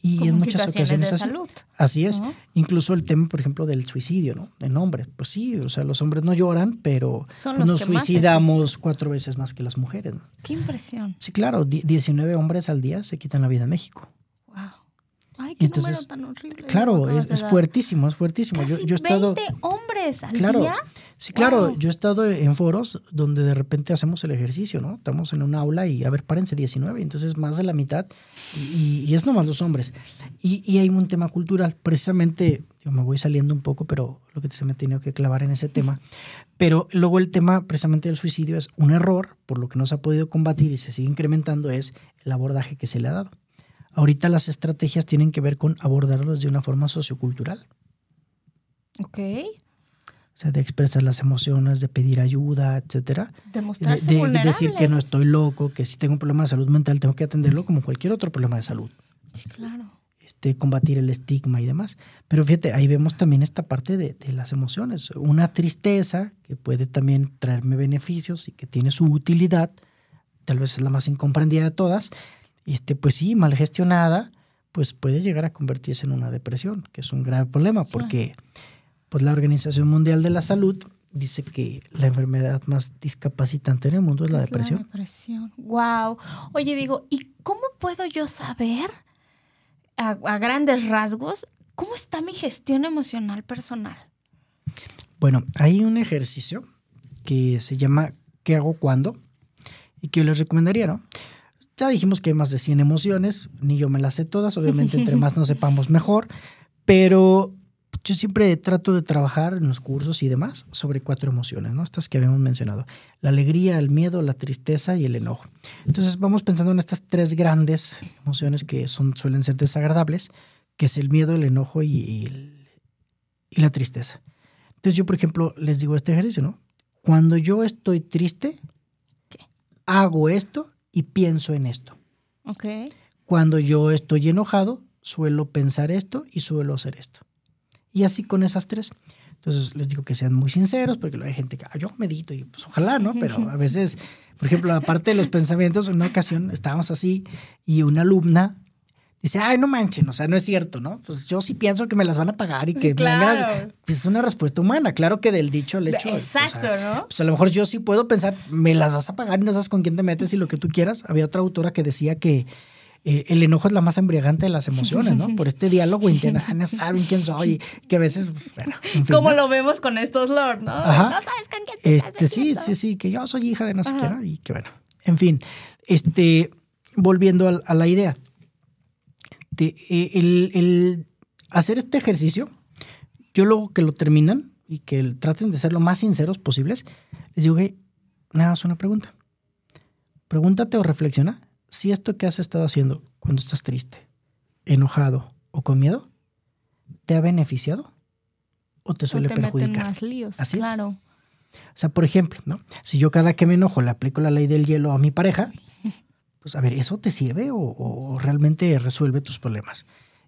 Y en muchas ocasiones. De salud. Así es. Incluso el tema, por ejemplo, del suicidio, ¿no? En hombres. Pues sí, o sea, los hombres no lloran, pero pues nos suicidamos cuatro veces más que las mujeres. Qué impresión. Sí, claro, 19 hombres al día se quitan la vida en México. Ay, qué Entonces, tan horrible. Claro, es, fuertísimo, es fuertísimo. yo, yo he estado, 20 hombres al claro, día. Sí, claro, yo he estado en foros donde de repente hacemos el ejercicio, ¿no? Estamos en un aula y, a ver, párense 19, entonces más de la mitad, y, y es nomás los hombres. Y, y, hay un tema cultural, precisamente, yo me voy saliendo un poco, pero lo que se me ha tenido que clavar en ese tema. Pero luego el tema precisamente del suicidio es un error, por lo que no se ha podido combatir y se sigue incrementando, es el abordaje que se le ha dado. Ahorita las estrategias tienen que ver con abordarlos de una forma sociocultural. Ok. O sea, de expresar las emociones, de pedir ayuda, etcétera. De, de decir que no estoy loco, que si tengo un problema de salud mental tengo que atenderlo como cualquier otro problema de salud. Sí, claro. Este, combatir el estigma y demás. Pero fíjate, ahí vemos también esta parte de, de, las emociones. Una tristeza que puede también traerme beneficios y que tiene su utilidad, tal vez es la más incomprendida de todas, este, pues sí, mal gestionada, pues puede llegar a convertirse en una depresión, que es un grave problema, porque pues la Organización Mundial de la Salud dice que la enfermedad más discapacitante en el mundo es la depresión. La depresión. Wow. Oye, digo, ¿y cómo puedo yo saber a, a grandes rasgos cómo está mi gestión emocional personal? Bueno, hay un ejercicio que se llama ¿Qué hago cuando? Y que yo les recomendaría, ¿no? Ya dijimos que hay más de 100 emociones, ni yo me las sé todas, obviamente entre [LAUGHS] más nos sepamos mejor, pero yo siempre trato de trabajar en los cursos y demás sobre cuatro emociones, ¿no? Estas que habíamos mencionado. La alegría, el miedo, la tristeza y el enojo. Entonces vamos pensando en estas tres grandes emociones que son, suelen ser desagradables, que es el miedo, el enojo y, y la tristeza. Entonces yo, por ejemplo, les digo este ejercicio, ¿no? Cuando yo estoy triste, hago esto y pienso en esto. Okay. Cuando yo estoy enojado, suelo pensar esto y suelo hacer esto. Y así con esas tres. Entonces les digo que sean muy sinceros, porque hay gente que ah, yo medito y pues ojalá, ¿no? Pero a veces, por ejemplo, aparte de los pensamientos, en una ocasión estábamos así y una alumna dice, ay, no manchen, o sea, no es cierto, ¿no? Pues yo sí pienso que me las van a pagar y que claro. Pues es una respuesta humana, claro que del dicho al hecho. Exacto, ¿no? Pues a lo mejor yo sí puedo pensar, me las vas a pagar y no sabes con quién te metes y lo que tú quieras. Había otra autora que decía que eh, el enojo es la más embriagante de las [LAUGHS] emociones, ¿no? Por este diálogo interno, no saben quién soy, que a veces, pues, bueno. Como lo vemos con estos lord, ¿no? Ajá. No sabes con quién te este, Sí, sí, sí, que yo soy hija de no sé y que bueno. En fin, este, volviendo a, la idea. Eh, el, hacer este ejercicio, yo luego que lo terminan y que traten de ser lo más sinceros posibles, les digo, hey, nada, es una pregunta. Pregúntate o reflexiona si esto que has estado haciendo cuando estás triste, enojado o con miedo, te ha beneficiado o te suele perjudicar. más líos, Así claro. O sea, por ejemplo, ¿no? Si yo cada que me enojo le aplico la ley del hielo a mi pareja, [LAUGHS] pues a ver, ¿eso te sirve o, realmente resuelve tus problemas?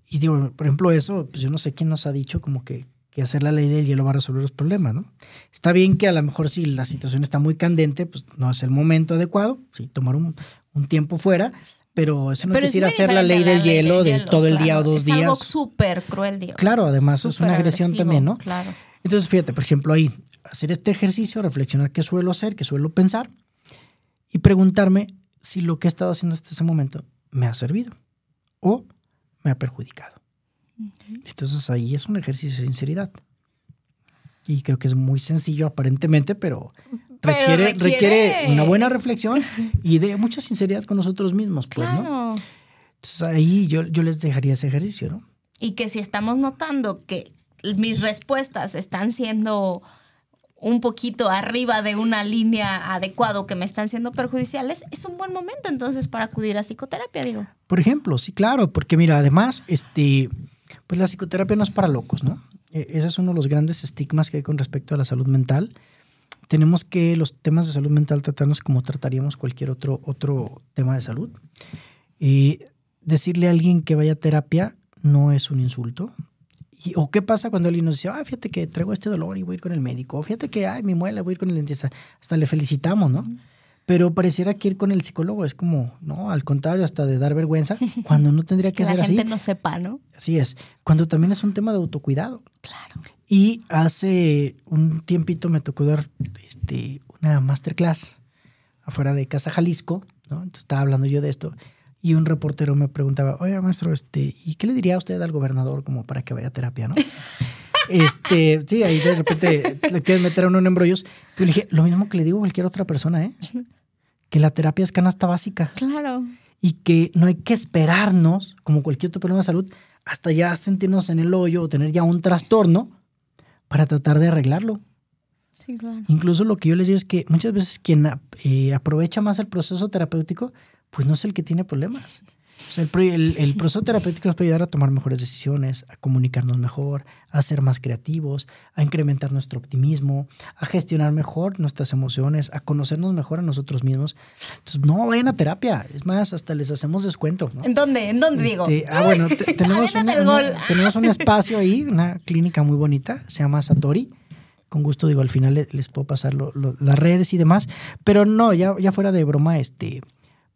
Y digo, por ejemplo, eso, pues yo no sé quién nos ha dicho como que, que hacer la ley del hielo va a resolver los problemas, ¿no? Está bien que a lo mejor si la situación está muy candente, pues no es el momento adecuado, sí, tomar un, un tiempo fuera, pero eso no quisiera hacer la ley del hielo de todo el día o dos días. Es algo súper cruel, digo. Claro, además es una agresión también, ¿no? Claro. Entonces, fíjate, por ejemplo, ahí, hacer este ejercicio, reflexionar qué suelo hacer, qué suelo pensar y preguntarme si lo que he estado haciendo hasta ese momento me ha servido o me ha perjudicado. Entonces ahí es un ejercicio de sinceridad. Y creo que es muy sencillo aparentemente, pero, requiere, requiere, una buena reflexión [LAUGHS] y de mucha sinceridad con nosotros mismos, pues, ¿no? Entonces ahí yo, yo les dejaría ese ejercicio, ¿no? Y que si estamos notando que mis respuestas están siendo un poquito arriba de una línea adecuado que me están siendo perjudiciales, es un buen momento entonces para acudir a psicoterapia, digo. Por ejemplo, sí, claro, porque mira, además, este, pues la psicoterapia no es para locos, ¿no? E, ese es uno de los grandes estigmas que hay con respecto a la salud mental. Tenemos que los temas de salud mental tratarnos como trataríamos cualquier otro, otro tema de salud. Y decirle a alguien que vaya a terapia no es un insulto, ¿O qué pasa cuando alguien nos dice, ah, fíjate que traigo este dolor y voy a ir con el médico? O fíjate que, ay, mi muela, voy a ir con el dentista. Hasta le felicitamos, ¿no? Pero pareciera que ir con el psicólogo es como, no, al contrario, hasta de dar vergüenza, [LAUGHS] cuando no tendría que, ser así. Que la gente no sepa, ¿no? Así es. Cuando también es un tema de autocuidado. Claro. Y hace un tiempito me tocó dar este, una masterclass afuera de Casa Jalisco, ¿no? Entonces estaba hablando yo de esto y un reportero me preguntaba, oye, maestro, este, ¿y qué le diría a usted al gobernador como para que vaya a terapia, no? [LAUGHS] este, sí, ahí de repente le quieren meter a uno en embrollos. Yo le dije, lo mismo que le digo a cualquier otra persona, ¿eh? Que la terapia es canasta básica. Claro. Y que no hay que esperarnos, como cualquier otro problema de salud, hasta ya sentirnos en el hoyo o tener ya un trastorno para tratar de arreglarlo. Sí, claro. Incluso lo que yo les digo es que muchas veces quien eh, aprovecha más el proceso terapéutico pues no es el que tiene problemas. O sea, el, proceso terapéutico nos puede ayudar a tomar mejores decisiones, a comunicarnos mejor, a ser más creativos, a incrementar nuestro optimismo, a gestionar mejor nuestras emociones, a conocernos mejor a nosotros mismos. Entonces, no vayan a terapia. Es más, hasta les hacemos descuento. ¿En dónde? ¿En dónde digo? Este, ah, bueno, [LAUGHS] tenemos, tenemos un espacio ahí, una clínica muy bonita, se llama Satori con gusto digo, al final les, puedo pasar las redes y demás, pero no, ya, ya fuera de broma, este,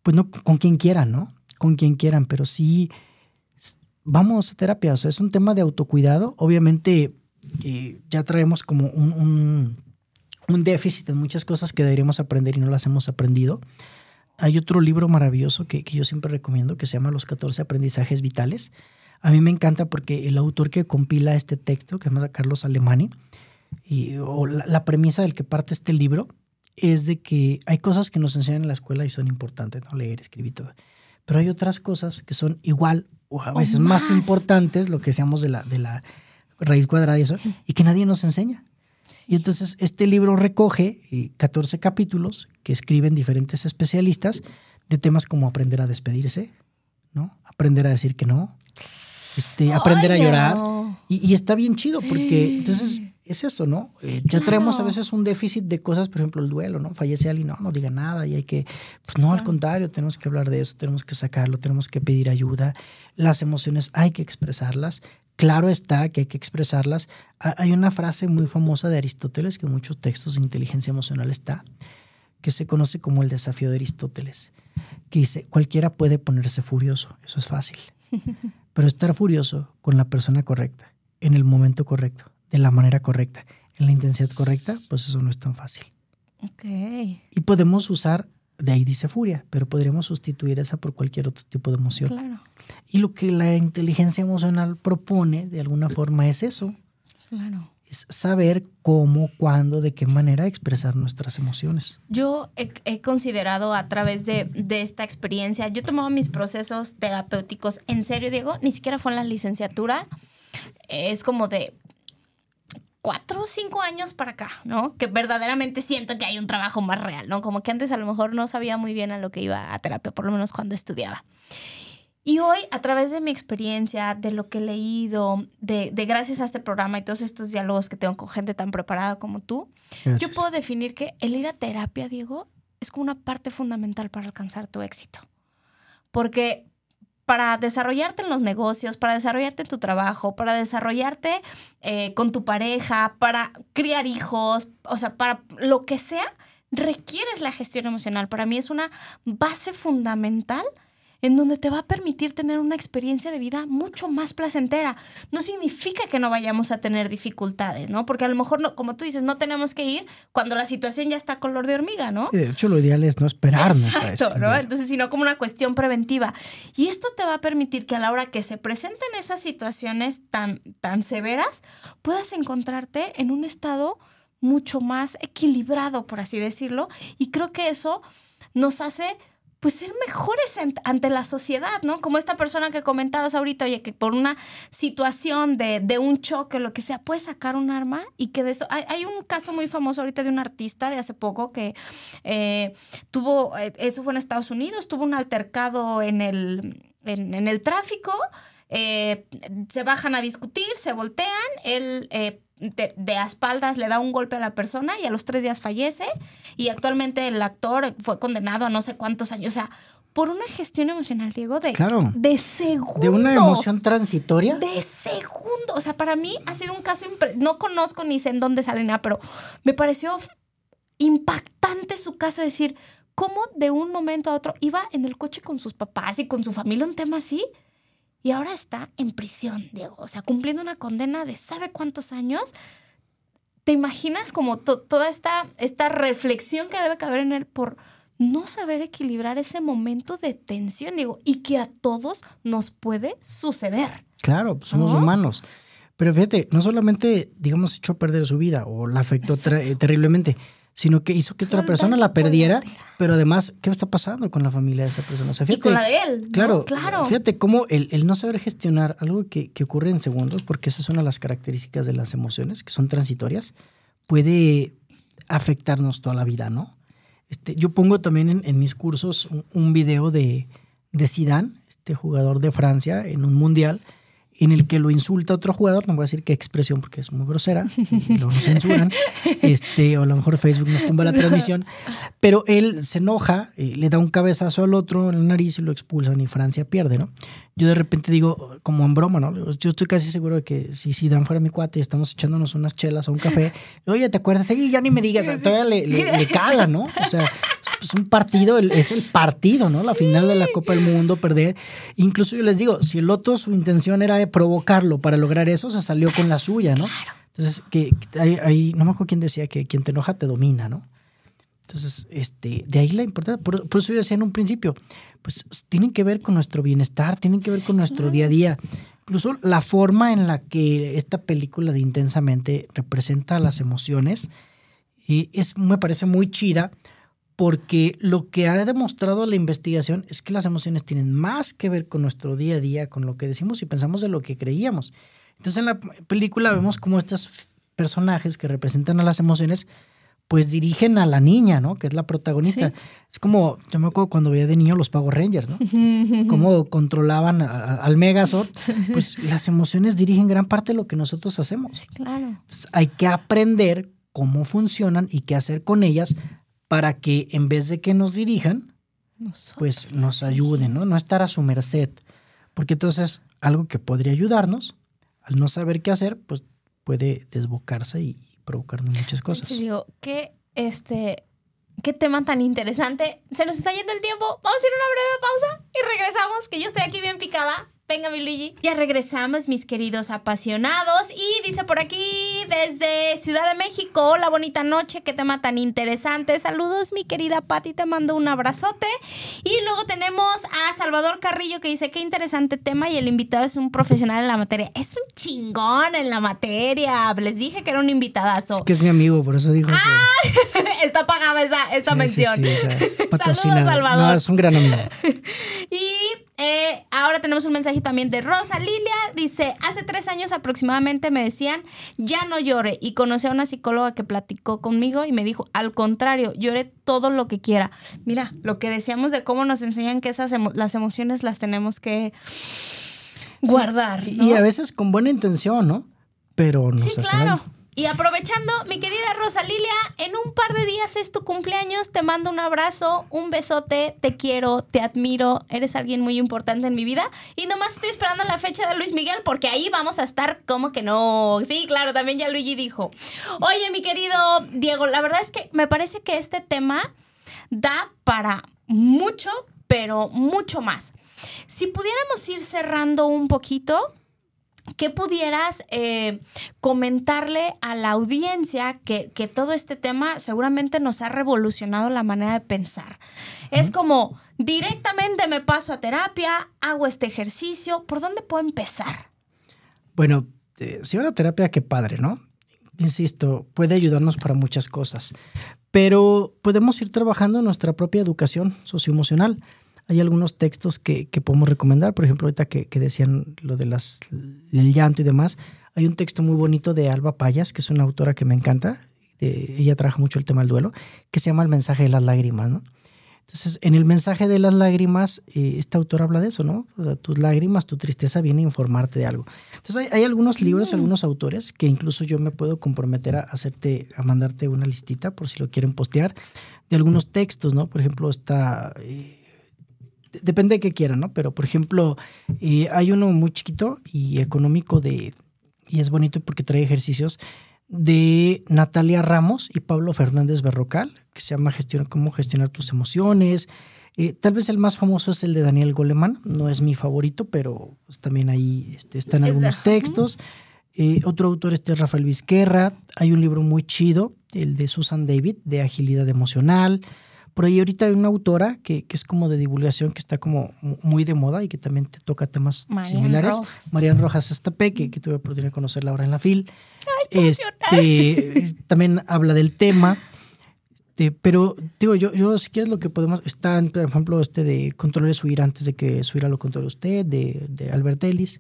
pues no con quien quieran, ¿no? Con quien quieran, pero sí vamos a terapia, o sea, es un tema de autocuidado. Obviamente eh, ya traemos como un, déficit en muchas cosas que deberíamos aprender y no las hemos aprendido. Hay otro libro maravilloso que, yo siempre recomiendo que se llama Los 14 aprendizajes vitales. A mí me encanta porque el autor que compila este texto, que se llama Carlos Alemani, y, o la premisa del que parte este libro, es de que hay cosas que nos enseñan en la escuela y son importantes, ¿no? Leer, escribir todo. Pero hay otras cosas que son igual o a veces más. importantes, lo que seamos de la, de la raíz cuadrada y eso, y que nadie nos enseña. Y entonces este libro recoge 14 eh, capítulos que escriben diferentes especialistas de temas como aprender a despedirse, ¿no? Aprender a decir que no, este, aprender a llorar. Y, y, está bien chido porque entonces es eso, ¿no? Eh, ya traemos a veces un déficit de cosas, por ejemplo, el duelo, ¿no? Fallece alguien, no, no diga nada y hay que, pues no, al contrario, tenemos que hablar de eso, tenemos que sacarlo, tenemos que pedir ayuda. Las emociones hay que expresarlas. Claro está que hay que expresarlas. Hay una frase muy famosa de Aristóteles que en muchos textos de inteligencia emocional está, que se conoce como el desafío de Aristóteles, que dice, cualquiera puede ponerse furioso, eso es fácil. [LAUGHS] Pero estar furioso con la persona correcta, en el momento correcto, de la manera correcta, en la intensidad correcta, pues eso no es tan fácil. Ok. Y podemos usar, de ahí dice furia, pero podríamos sustituir esa por cualquier otro tipo de emoción. Claro. Y lo que la inteligencia emocional propone, de alguna forma, es eso. Claro. Es saber cómo, cuándo, de qué manera expresar nuestras emociones. Yo he, considerado a través de, de, esta experiencia, yo he tomado mis procesos terapéuticos en serio, Diego, ni siquiera fue en la licenciatura. Es como de, cuatro o cinco años para acá, ¿no? Que verdaderamente siento que hay un trabajo más real, ¿no? Como que antes a lo mejor no sabía muy bien a lo que iba a terapia, por lo menos cuando estudiaba. Y hoy, a través de mi experiencia, de lo que he leído, de, gracias a este programa y todos estos diálogos que tengo con gente tan preparada como tú, yo puedo definir que el ir a terapia, Diego, es como una parte fundamental para alcanzar tu éxito. Porque para desarrollarte en los negocios, para desarrollarte en tu trabajo, para desarrollarte eh, con tu pareja, para criar hijos, o sea, para lo que sea, requieres la gestión emocional. Para mí es una base fundamental en donde te va a permitir tener una experiencia de vida mucho más placentera. No significa que no vayamos a tener dificultades, ¿no? Porque a lo mejor, no, como tú dices, no tenemos que ir cuando la situación ya está color de hormiga, ¿no? de hecho, lo ideal es no esperarnos Exacto, a eso. ¿no? Entonces, sino como una cuestión preventiva. Y esto te va a permitir que a la hora que se presenten esas situaciones tan, tan severas, puedas encontrarte en un estado mucho más equilibrado, por así decirlo. Y creo que eso nos hace pues ser mejores ante la sociedad, ¿no? Como esta persona que comentabas ahorita, oye, que por una situación de, de un choque o lo que sea, puede sacar un arma y que de eso... Hay, un caso muy famoso ahorita de un artista de hace poco que eh, tuvo, eh, eso fue en Estados Unidos, tuvo un altercado en el, en, el tráfico, eh, se bajan a discutir, se voltean, él de, de, a espaldas le da un golpe a la persona y a los tres días fallece. Y actualmente el actor fue condenado a no sé cuántos años. O sea, por una gestión emocional, Diego, de, de segundos. De una emoción transitoria. De segundos. O sea, para mí ha sido un caso. No conozco ni sé en dónde sale nada, pero me pareció impactante su caso. Decir, cómo de un momento a otro iba en el coche con sus papás y con su familia, un tema así y ahora está en prisión, Diego. O sea, cumpliendo una condena de sabe cuántos años. ¿Te imaginas como toda esta, esta reflexión que debe caber en él por no saber equilibrar ese momento de tensión, digo, y que a todos nos puede suceder? Claro, somos humanos. Pero fíjate, no solamente, digamos, echó a perder su vida o la afectó terriblemente, sino que hizo que otra persona la perdiera, pero además, ¿qué está pasando con la familia de esa persona? O y con la de él. Claro, claro. Fíjate cómo el, el, no saber gestionar algo que, que, ocurre en segundos, porque esa es una de las características de las emociones, que son transitorias, puede afectarnos toda la vida, ¿no? Este, yo pongo también en, en mis cursos un, un, video de, de Zidane, este jugador de Francia, en un mundial, en el que lo insulta otro jugador, no voy a decir qué expresión porque es muy grosera, [LAUGHS] lo censuran, este, o a lo mejor Facebook nos tumba la transmisión, pero él se enoja, eh, le da un cabezazo al otro en la nariz y lo expulsan y Francia pierde, ¿no? Yo de repente digo, como en broma, ¿no? Yo estoy casi seguro de que si, si Dan fuera mi cuate y estamos echándonos unas chelas o un café, [LAUGHS] oye, ¿te acuerdas? Sí, ya ni me digas, todavía le, le cala, ¿no? O sea, es un partido, es el partido, ¿no? La final de la Copa del Mundo, perder. Incluso yo les digo, si el otro su intención era de provocarlo para lograr eso, se salió con la suya, ¿no? Entonces, que ahí, no me acuerdo quién decía que quien te enoja te domina, ¿no? Entonces, este, de ahí la importancia. Por, eso yo decía en un principio, pues tienen que ver con nuestro bienestar, tienen que ver con nuestro día a día. Incluso la forma en la que esta película de Intensamente representa las emociones, y es, me parece muy chida porque lo que ha demostrado la investigación es que las emociones tienen más que ver con nuestro día a día, con lo que decimos y pensamos de lo que creíamos. Entonces en la película vemos cómo estos personajes que representan a las emociones pues dirigen a la niña, ¿no? Que es la protagonista. Es como, yo me acuerdo cuando veía de niño los Power Rangers, ¿no? [LAUGHS] Cómo controlaban al Megazord. Pues las emociones dirigen gran parte de lo que nosotros hacemos. claro. hay que aprender cómo funcionan y qué hacer con ellas para que en vez de que nos dirijan, pues nos ayuden, ¿no? No estar a su merced. Porque entonces algo que podría ayudarnos, al no saber qué hacer, pues puede desbocarse y provocarnos muchas cosas. Sí, digo, qué, este, qué tema tan interesante. Se nos está yendo el tiempo. Vamos a ir a una breve pausa y regresamos, que yo estoy aquí bien picada Venga, mi Luigi. Ya regresamos, mis queridos apasionados. Y dice por aquí, desde Ciudad de México, hola, bonita noche, qué tema tan interesante. Saludos, mi querida Patti, te mando un abrazote. Y luego tenemos a Salvador Carrillo que dice, qué interesante tema y el invitado es un profesional en la materia. Es un chingón en la materia. Les dije que era un invitadazo. Es que es mi amigo, por eso digo. ¡Ah! [LAUGHS] Está pagada esa, esa mención. [LAUGHS] Saludos, Salvador. No, es un gran amigo. [LAUGHS] y eh, ahora tenemos un mensaje también de Rosa Lilia. Dice, hace tres años aproximadamente me decían, ya no llore. Y conocí a una psicóloga que platicó conmigo y me dijo, al contrario, llore todo lo que quiera. Mira, lo que decíamos de cómo nos enseñan que esas las emociones las tenemos que guardar. Y a veces con buena intención, ¿no? Pero no Sí, claro. Y aprovechando, mi querida Rosa Lilia, en un par de días es tu cumpleaños, te mando un abrazo, un besote, te quiero, te admiro, eres alguien muy importante en mi vida. Y nomás estoy esperando la fecha de Luis Miguel porque ahí vamos a estar como que no. Sí, claro, también ya Luigi dijo. Oye, mi querido Diego, la verdad es que me parece que este tema da para mucho, pero mucho más. Si pudiéramos ir cerrando un poquito, ¿Qué pudieras eh, comentarle a la audiencia que, todo este tema seguramente nos ha revolucionado la manera de pensar? Es como, directamente me paso a terapia, hago este ejercicio, ¿por dónde puedo empezar? Bueno, eh, si va a terapia, qué padre, ¿no? Insisto, puede ayudarnos para muchas cosas, pero podemos ir trabajando en nuestra propia educación socioemocional hay algunos textos que, podemos recomendar. Por ejemplo, ahorita que, decían lo de las, el llanto y demás, hay un texto muy bonito de Alba Payas, que es una autora que me encanta. ella trabaja mucho el tema del duelo, que se llama El mensaje de las lágrimas, ¿no? Entonces, en el mensaje de las lágrimas, eh, esta autora habla de eso, ¿no? tus lágrimas, tu tristeza viene a informarte de algo. Entonces, hay, algunos libros, mm. algunos autores que incluso yo me puedo comprometer a hacerte, a mandarte una listita por si lo quieren postear, de algunos textos, ¿no? Por ejemplo, está eh, depende de qué quieran, ¿no? Pero, por ejemplo, eh, hay uno muy chiquito y económico de, y es bonito porque trae ejercicios de Natalia Ramos y Pablo Fernández Berrocal, que se llama Gestión, Cómo gestionar tus emociones. Eh, tal vez el más famoso es el de Daniel Goleman, no es mi favorito, pero pues, también ahí este, están algunos textos. Eh, otro autor este es Rafael Vizquerra. Hay un libro muy chido, el de Susan David, de agilidad emocional. Por ahí ahorita hay una autora que, es como de divulgación, que está como muy de moda y que también te toca temas similares. Marian Rojas Estapé, que, que tuve la oportunidad de conocerla ahora en la FIL. este, también habla del tema. Este, pero digo, yo, yo si quieres lo que podemos, está, por ejemplo, este de controlar su ira antes de que su ira lo controle usted, de, de Albert Ellis.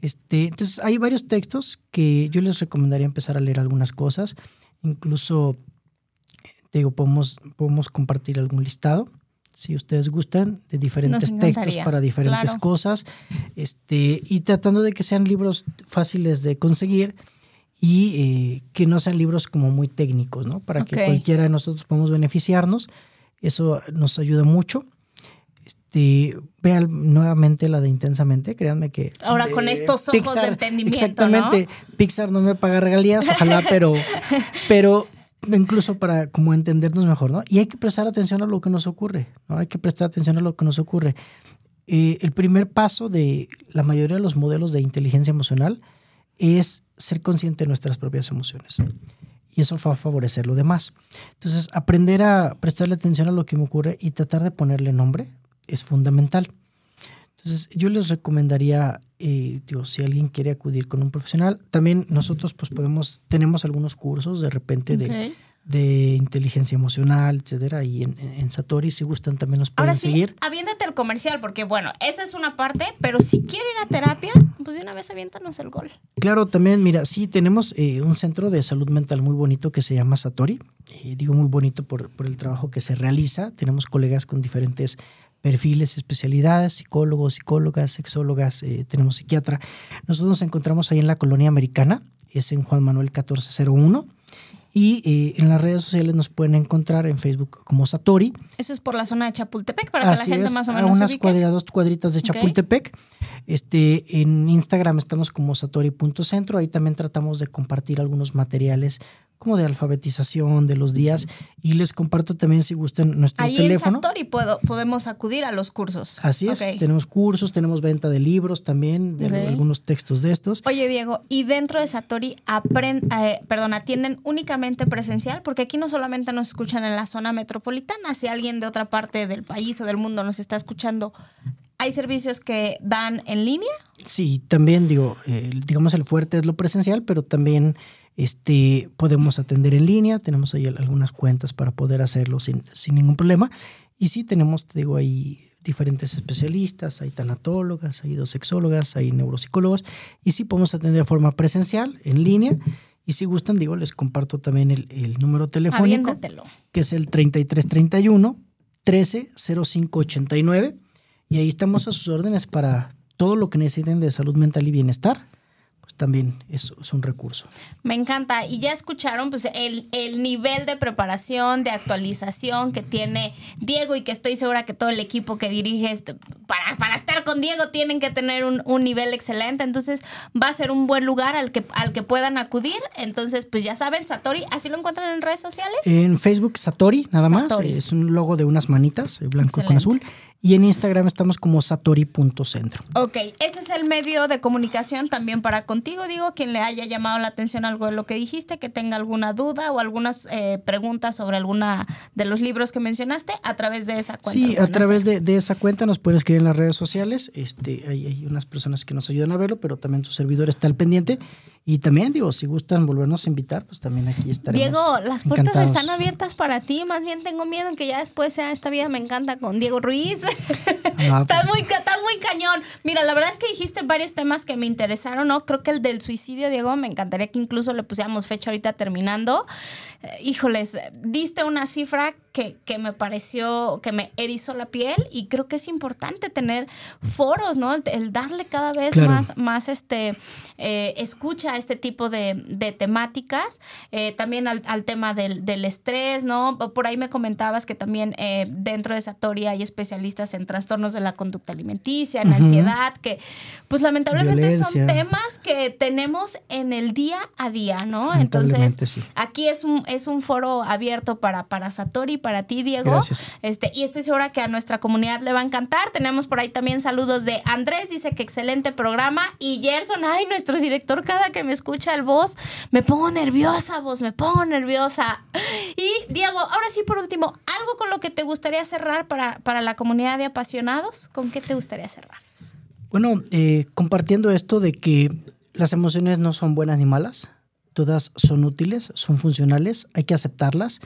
Este, entonces, hay varios textos que yo les recomendaría empezar a leer algunas cosas. Incluso digo, podemos, podemos compartir algún listado, si ustedes gustan, de diferentes textos para diferentes cosas, este, y tratando de que sean libros fáciles de conseguir y eh, que no sean libros como muy técnicos, ¿no? Para que cualquiera de nosotros podamos beneficiarnos. Eso nos ayuda mucho. Este, vean nuevamente la de Intensamente, créanme que... Ahora con estos ojos de entendimiento, Exactamente. Pixar no me paga regalías, ojalá, pero, [LAUGHS] pero incluso para como entendernos mejor, ¿no? Y hay que prestar atención a lo que nos ocurre, ¿no? Hay que prestar atención a lo que nos ocurre. Eh, el primer paso de la mayoría de los modelos de inteligencia emocional es ser consciente de nuestras propias emociones. Y eso va a favorecer lo demás. Entonces, aprender a prestarle atención a lo que me ocurre y tratar de ponerle nombre es fundamental. Entonces, yo les recomendaría, eh, digo, si alguien quiere acudir con un profesional, también nosotros pues podemos, tenemos algunos cursos de repente de, de inteligencia emocional, etcétera, y en, en, Satori, si gustan, también nos pueden Ahora sí, seguir. Aviéntate el comercial, porque bueno, esa es una parte, pero si quieren ir a terapia, pues de una vez aviéntanos el gol. Claro, también, mira, sí, tenemos eh, un centro de salud mental muy bonito que se llama Satori. Eh, digo muy bonito por, por el trabajo que se realiza. Tenemos colegas con diferentes perfiles, especialidades, psicólogos, psicólogas, sexólogas, eh, tenemos psiquiatra. Nosotros nos encontramos ahí en la colonia americana, es en Juan Manuel 1401. Y eh, en las redes sociales nos pueden encontrar en Facebook como Satori. Eso es por la zona de Chapultepec, para que la gente más o menos. A unas cuadradas, cuadritas de Chapultepec. Este, en Instagram estamos como satori.centro, ahí también tratamos de compartir algunos materiales como de alfabetización de los días y les comparto también si gustan nuestro Ahí teléfono. en Satori puedo, podemos acudir a los cursos. Así es, tenemos cursos, tenemos venta de libros también, de algunos textos de estos. Oye Diego, y dentro de Satori aprend, eh, perdón, atienden únicamente presencial, porque aquí no solamente nos escuchan en la zona metropolitana, si alguien de otra parte del país o del mundo nos está escuchando, ¿Hay servicios que dan en línea? Sí, también digo, digamos el fuerte es lo presencial, pero también este, podemos atender en línea, tenemos ahí algunas cuentas para poder hacerlo sin, ningún problema. Y sí, tenemos, te digo, ahí diferentes especialistas, hay tanatólogas, hay dos sexólogas, hay neuropsicólogos, y sí podemos atender de forma presencial, en línea. Y si gustan, digo, les comparto también el, número telefónico, que es el 3331 130589. Y ahí estamos a sus órdenes para todo lo que necesiten de salud mental y bienestar pues también es, un recurso. Me encanta. Y ya escucharon pues el, nivel de preparación, de actualización que tiene Diego y que estoy segura que todo el equipo que dirige este, para, para estar con Diego tienen que tener un, nivel excelente. Entonces va a ser un buen lugar al que, al que puedan acudir. Entonces, pues ya saben, Satori, ¿así lo encuentran en redes sociales? En Facebook, Satori, nada más. Es un logo de unas manitas, blanco con azul. Y en Instagram estamos como satori.centro. Ok, ese es el medio de comunicación también para contigo, digo, quien le haya llamado la atención algo de lo que dijiste, que tenga alguna duda o algunas eh, preguntas sobre alguna de los libros que mencionaste a través de esa cuenta. Sí, a través de, esa cuenta nos pueden escribir en las redes sociales. Este, hay, hay unas personas que nos ayudan a verlo, pero también tu servidor está al pendiente. Y también, digo, si gustan volvernos a invitar, pues también aquí estaremos. Diego, las puertas están abiertas para ti. Más bien tengo miedo en que ya después sea esta vida me encanta con Diego Ruiz. Ah, estás, [LAUGHS] pues. muy, estás muy cañón. Mira, la verdad es que dijiste varios temas que me interesaron, ¿no? Creo que el del suicidio, Diego, me encantaría que incluso le pusiéramos fecha ahorita terminando. Eh, híjoles, diste una cifra que, que, me pareció, que me erizó la piel y creo que es importante tener foros, ¿no? El darle cada vez más, más este, eh, escucha a este tipo de, de temáticas, eh, también al, al tema del, del, estrés, ¿no? Por ahí me comentabas que también dentro de Satori hay especialistas en trastornos de la conducta alimenticia, en ansiedad, que pues lamentablemente son temas que tenemos en el día a día, ¿no? Entonces, aquí es un es un foro abierto para, para Satori, para ti, Diego. Este, y estoy segura que a nuestra comunidad le va a encantar. Tenemos por ahí también saludos de Andrés, dice que excelente programa. Y Gerson, ay, nuestro director, cada que me escucha el voz, me pongo nerviosa, voz, me pongo nerviosa. Y Diego, ahora sí, por último, algo con lo que te gustaría cerrar para, para la comunidad de apasionados. ¿Con qué te gustaría cerrar? Bueno, eh, compartiendo esto de que las emociones no son buenas ni malas, todas son útiles, son funcionales, hay que aceptarlas.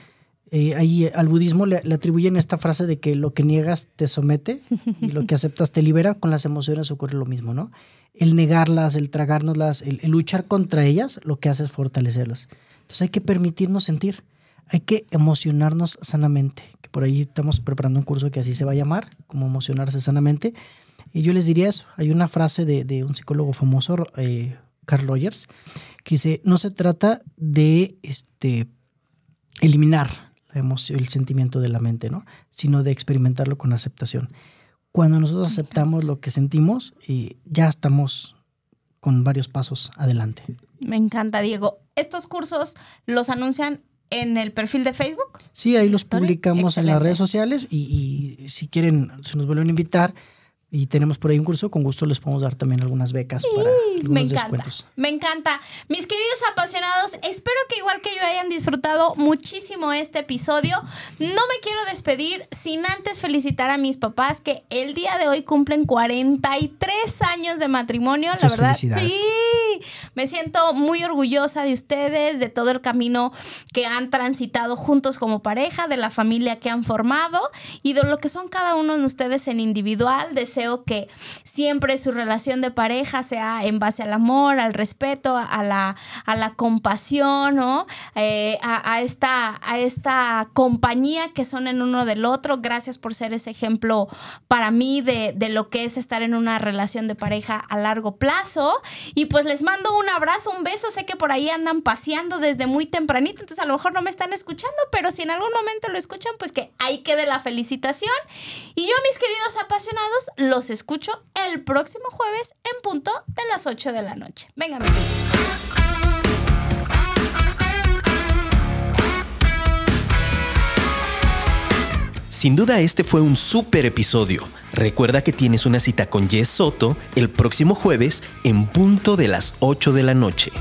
Eh, ahí al budismo le, atribuyen esta frase de que lo que niegas te somete y lo que aceptas te libera. Con las emociones ocurre lo mismo, ¿no? El negarlas, el tragárnoslas, el, el luchar contra ellas, lo que hace es fortalecerlas. Entonces hay que permitirnos sentir, hay que emocionarnos sanamente. Que por ahí estamos preparando un curso que así se va a llamar, como emocionarse sanamente. Y yo les diría eso. Hay una frase de, un psicólogo famoso, eh, Carl Rogers, que dice, no se trata de este, eliminar emoción, el sentimiento de la mente, ¿no? sino de experimentarlo con aceptación. Cuando nosotros aceptamos lo que sentimos, eh, ya estamos con varios pasos adelante. Me encanta, Diego. ¿Estos cursos los anuncian en el perfil de Facebook? Sí, ahí los publicamos en las redes sociales y, y, si quieren, se nos vuelven a invitar, y tenemos por ahí un curso, con gusto les podemos dar también algunas becas para algunos me encanta, Me encanta. Mis queridos apasionados, espero que igual que yo hayan disfrutado muchísimo este episodio. No me quiero despedir sin antes felicitar a mis papás que el día de hoy cumplen 43 años de matrimonio. la verdad, sí. Me siento muy orgullosa de ustedes, de todo el camino que han transitado juntos como pareja, de la familia que han formado y de lo que son cada uno de ustedes en individual, de deseo que siempre su relación de pareja sea en base al amor, al respeto, a la, a la compasión, ¿no? Eh, a, esta, a esta compañía que son en uno del otro. Gracias por ser ese ejemplo para mí de, de lo que es estar en una relación de pareja a largo plazo. Y pues les mando un abrazo, un beso. Sé que por ahí andan paseando desde muy tempranito, entonces a lo mejor no me están escuchando, pero si en algún momento lo escuchan, pues que ahí quede la felicitación. Y yo, mis queridos apasionados, los escucho el próximo jueves en punto de las 8 de la noche. Venga, Sin duda este fue un súper episodio. Recuerda que tienes una cita con Jess Soto el próximo jueves en punto de las 8 de la noche.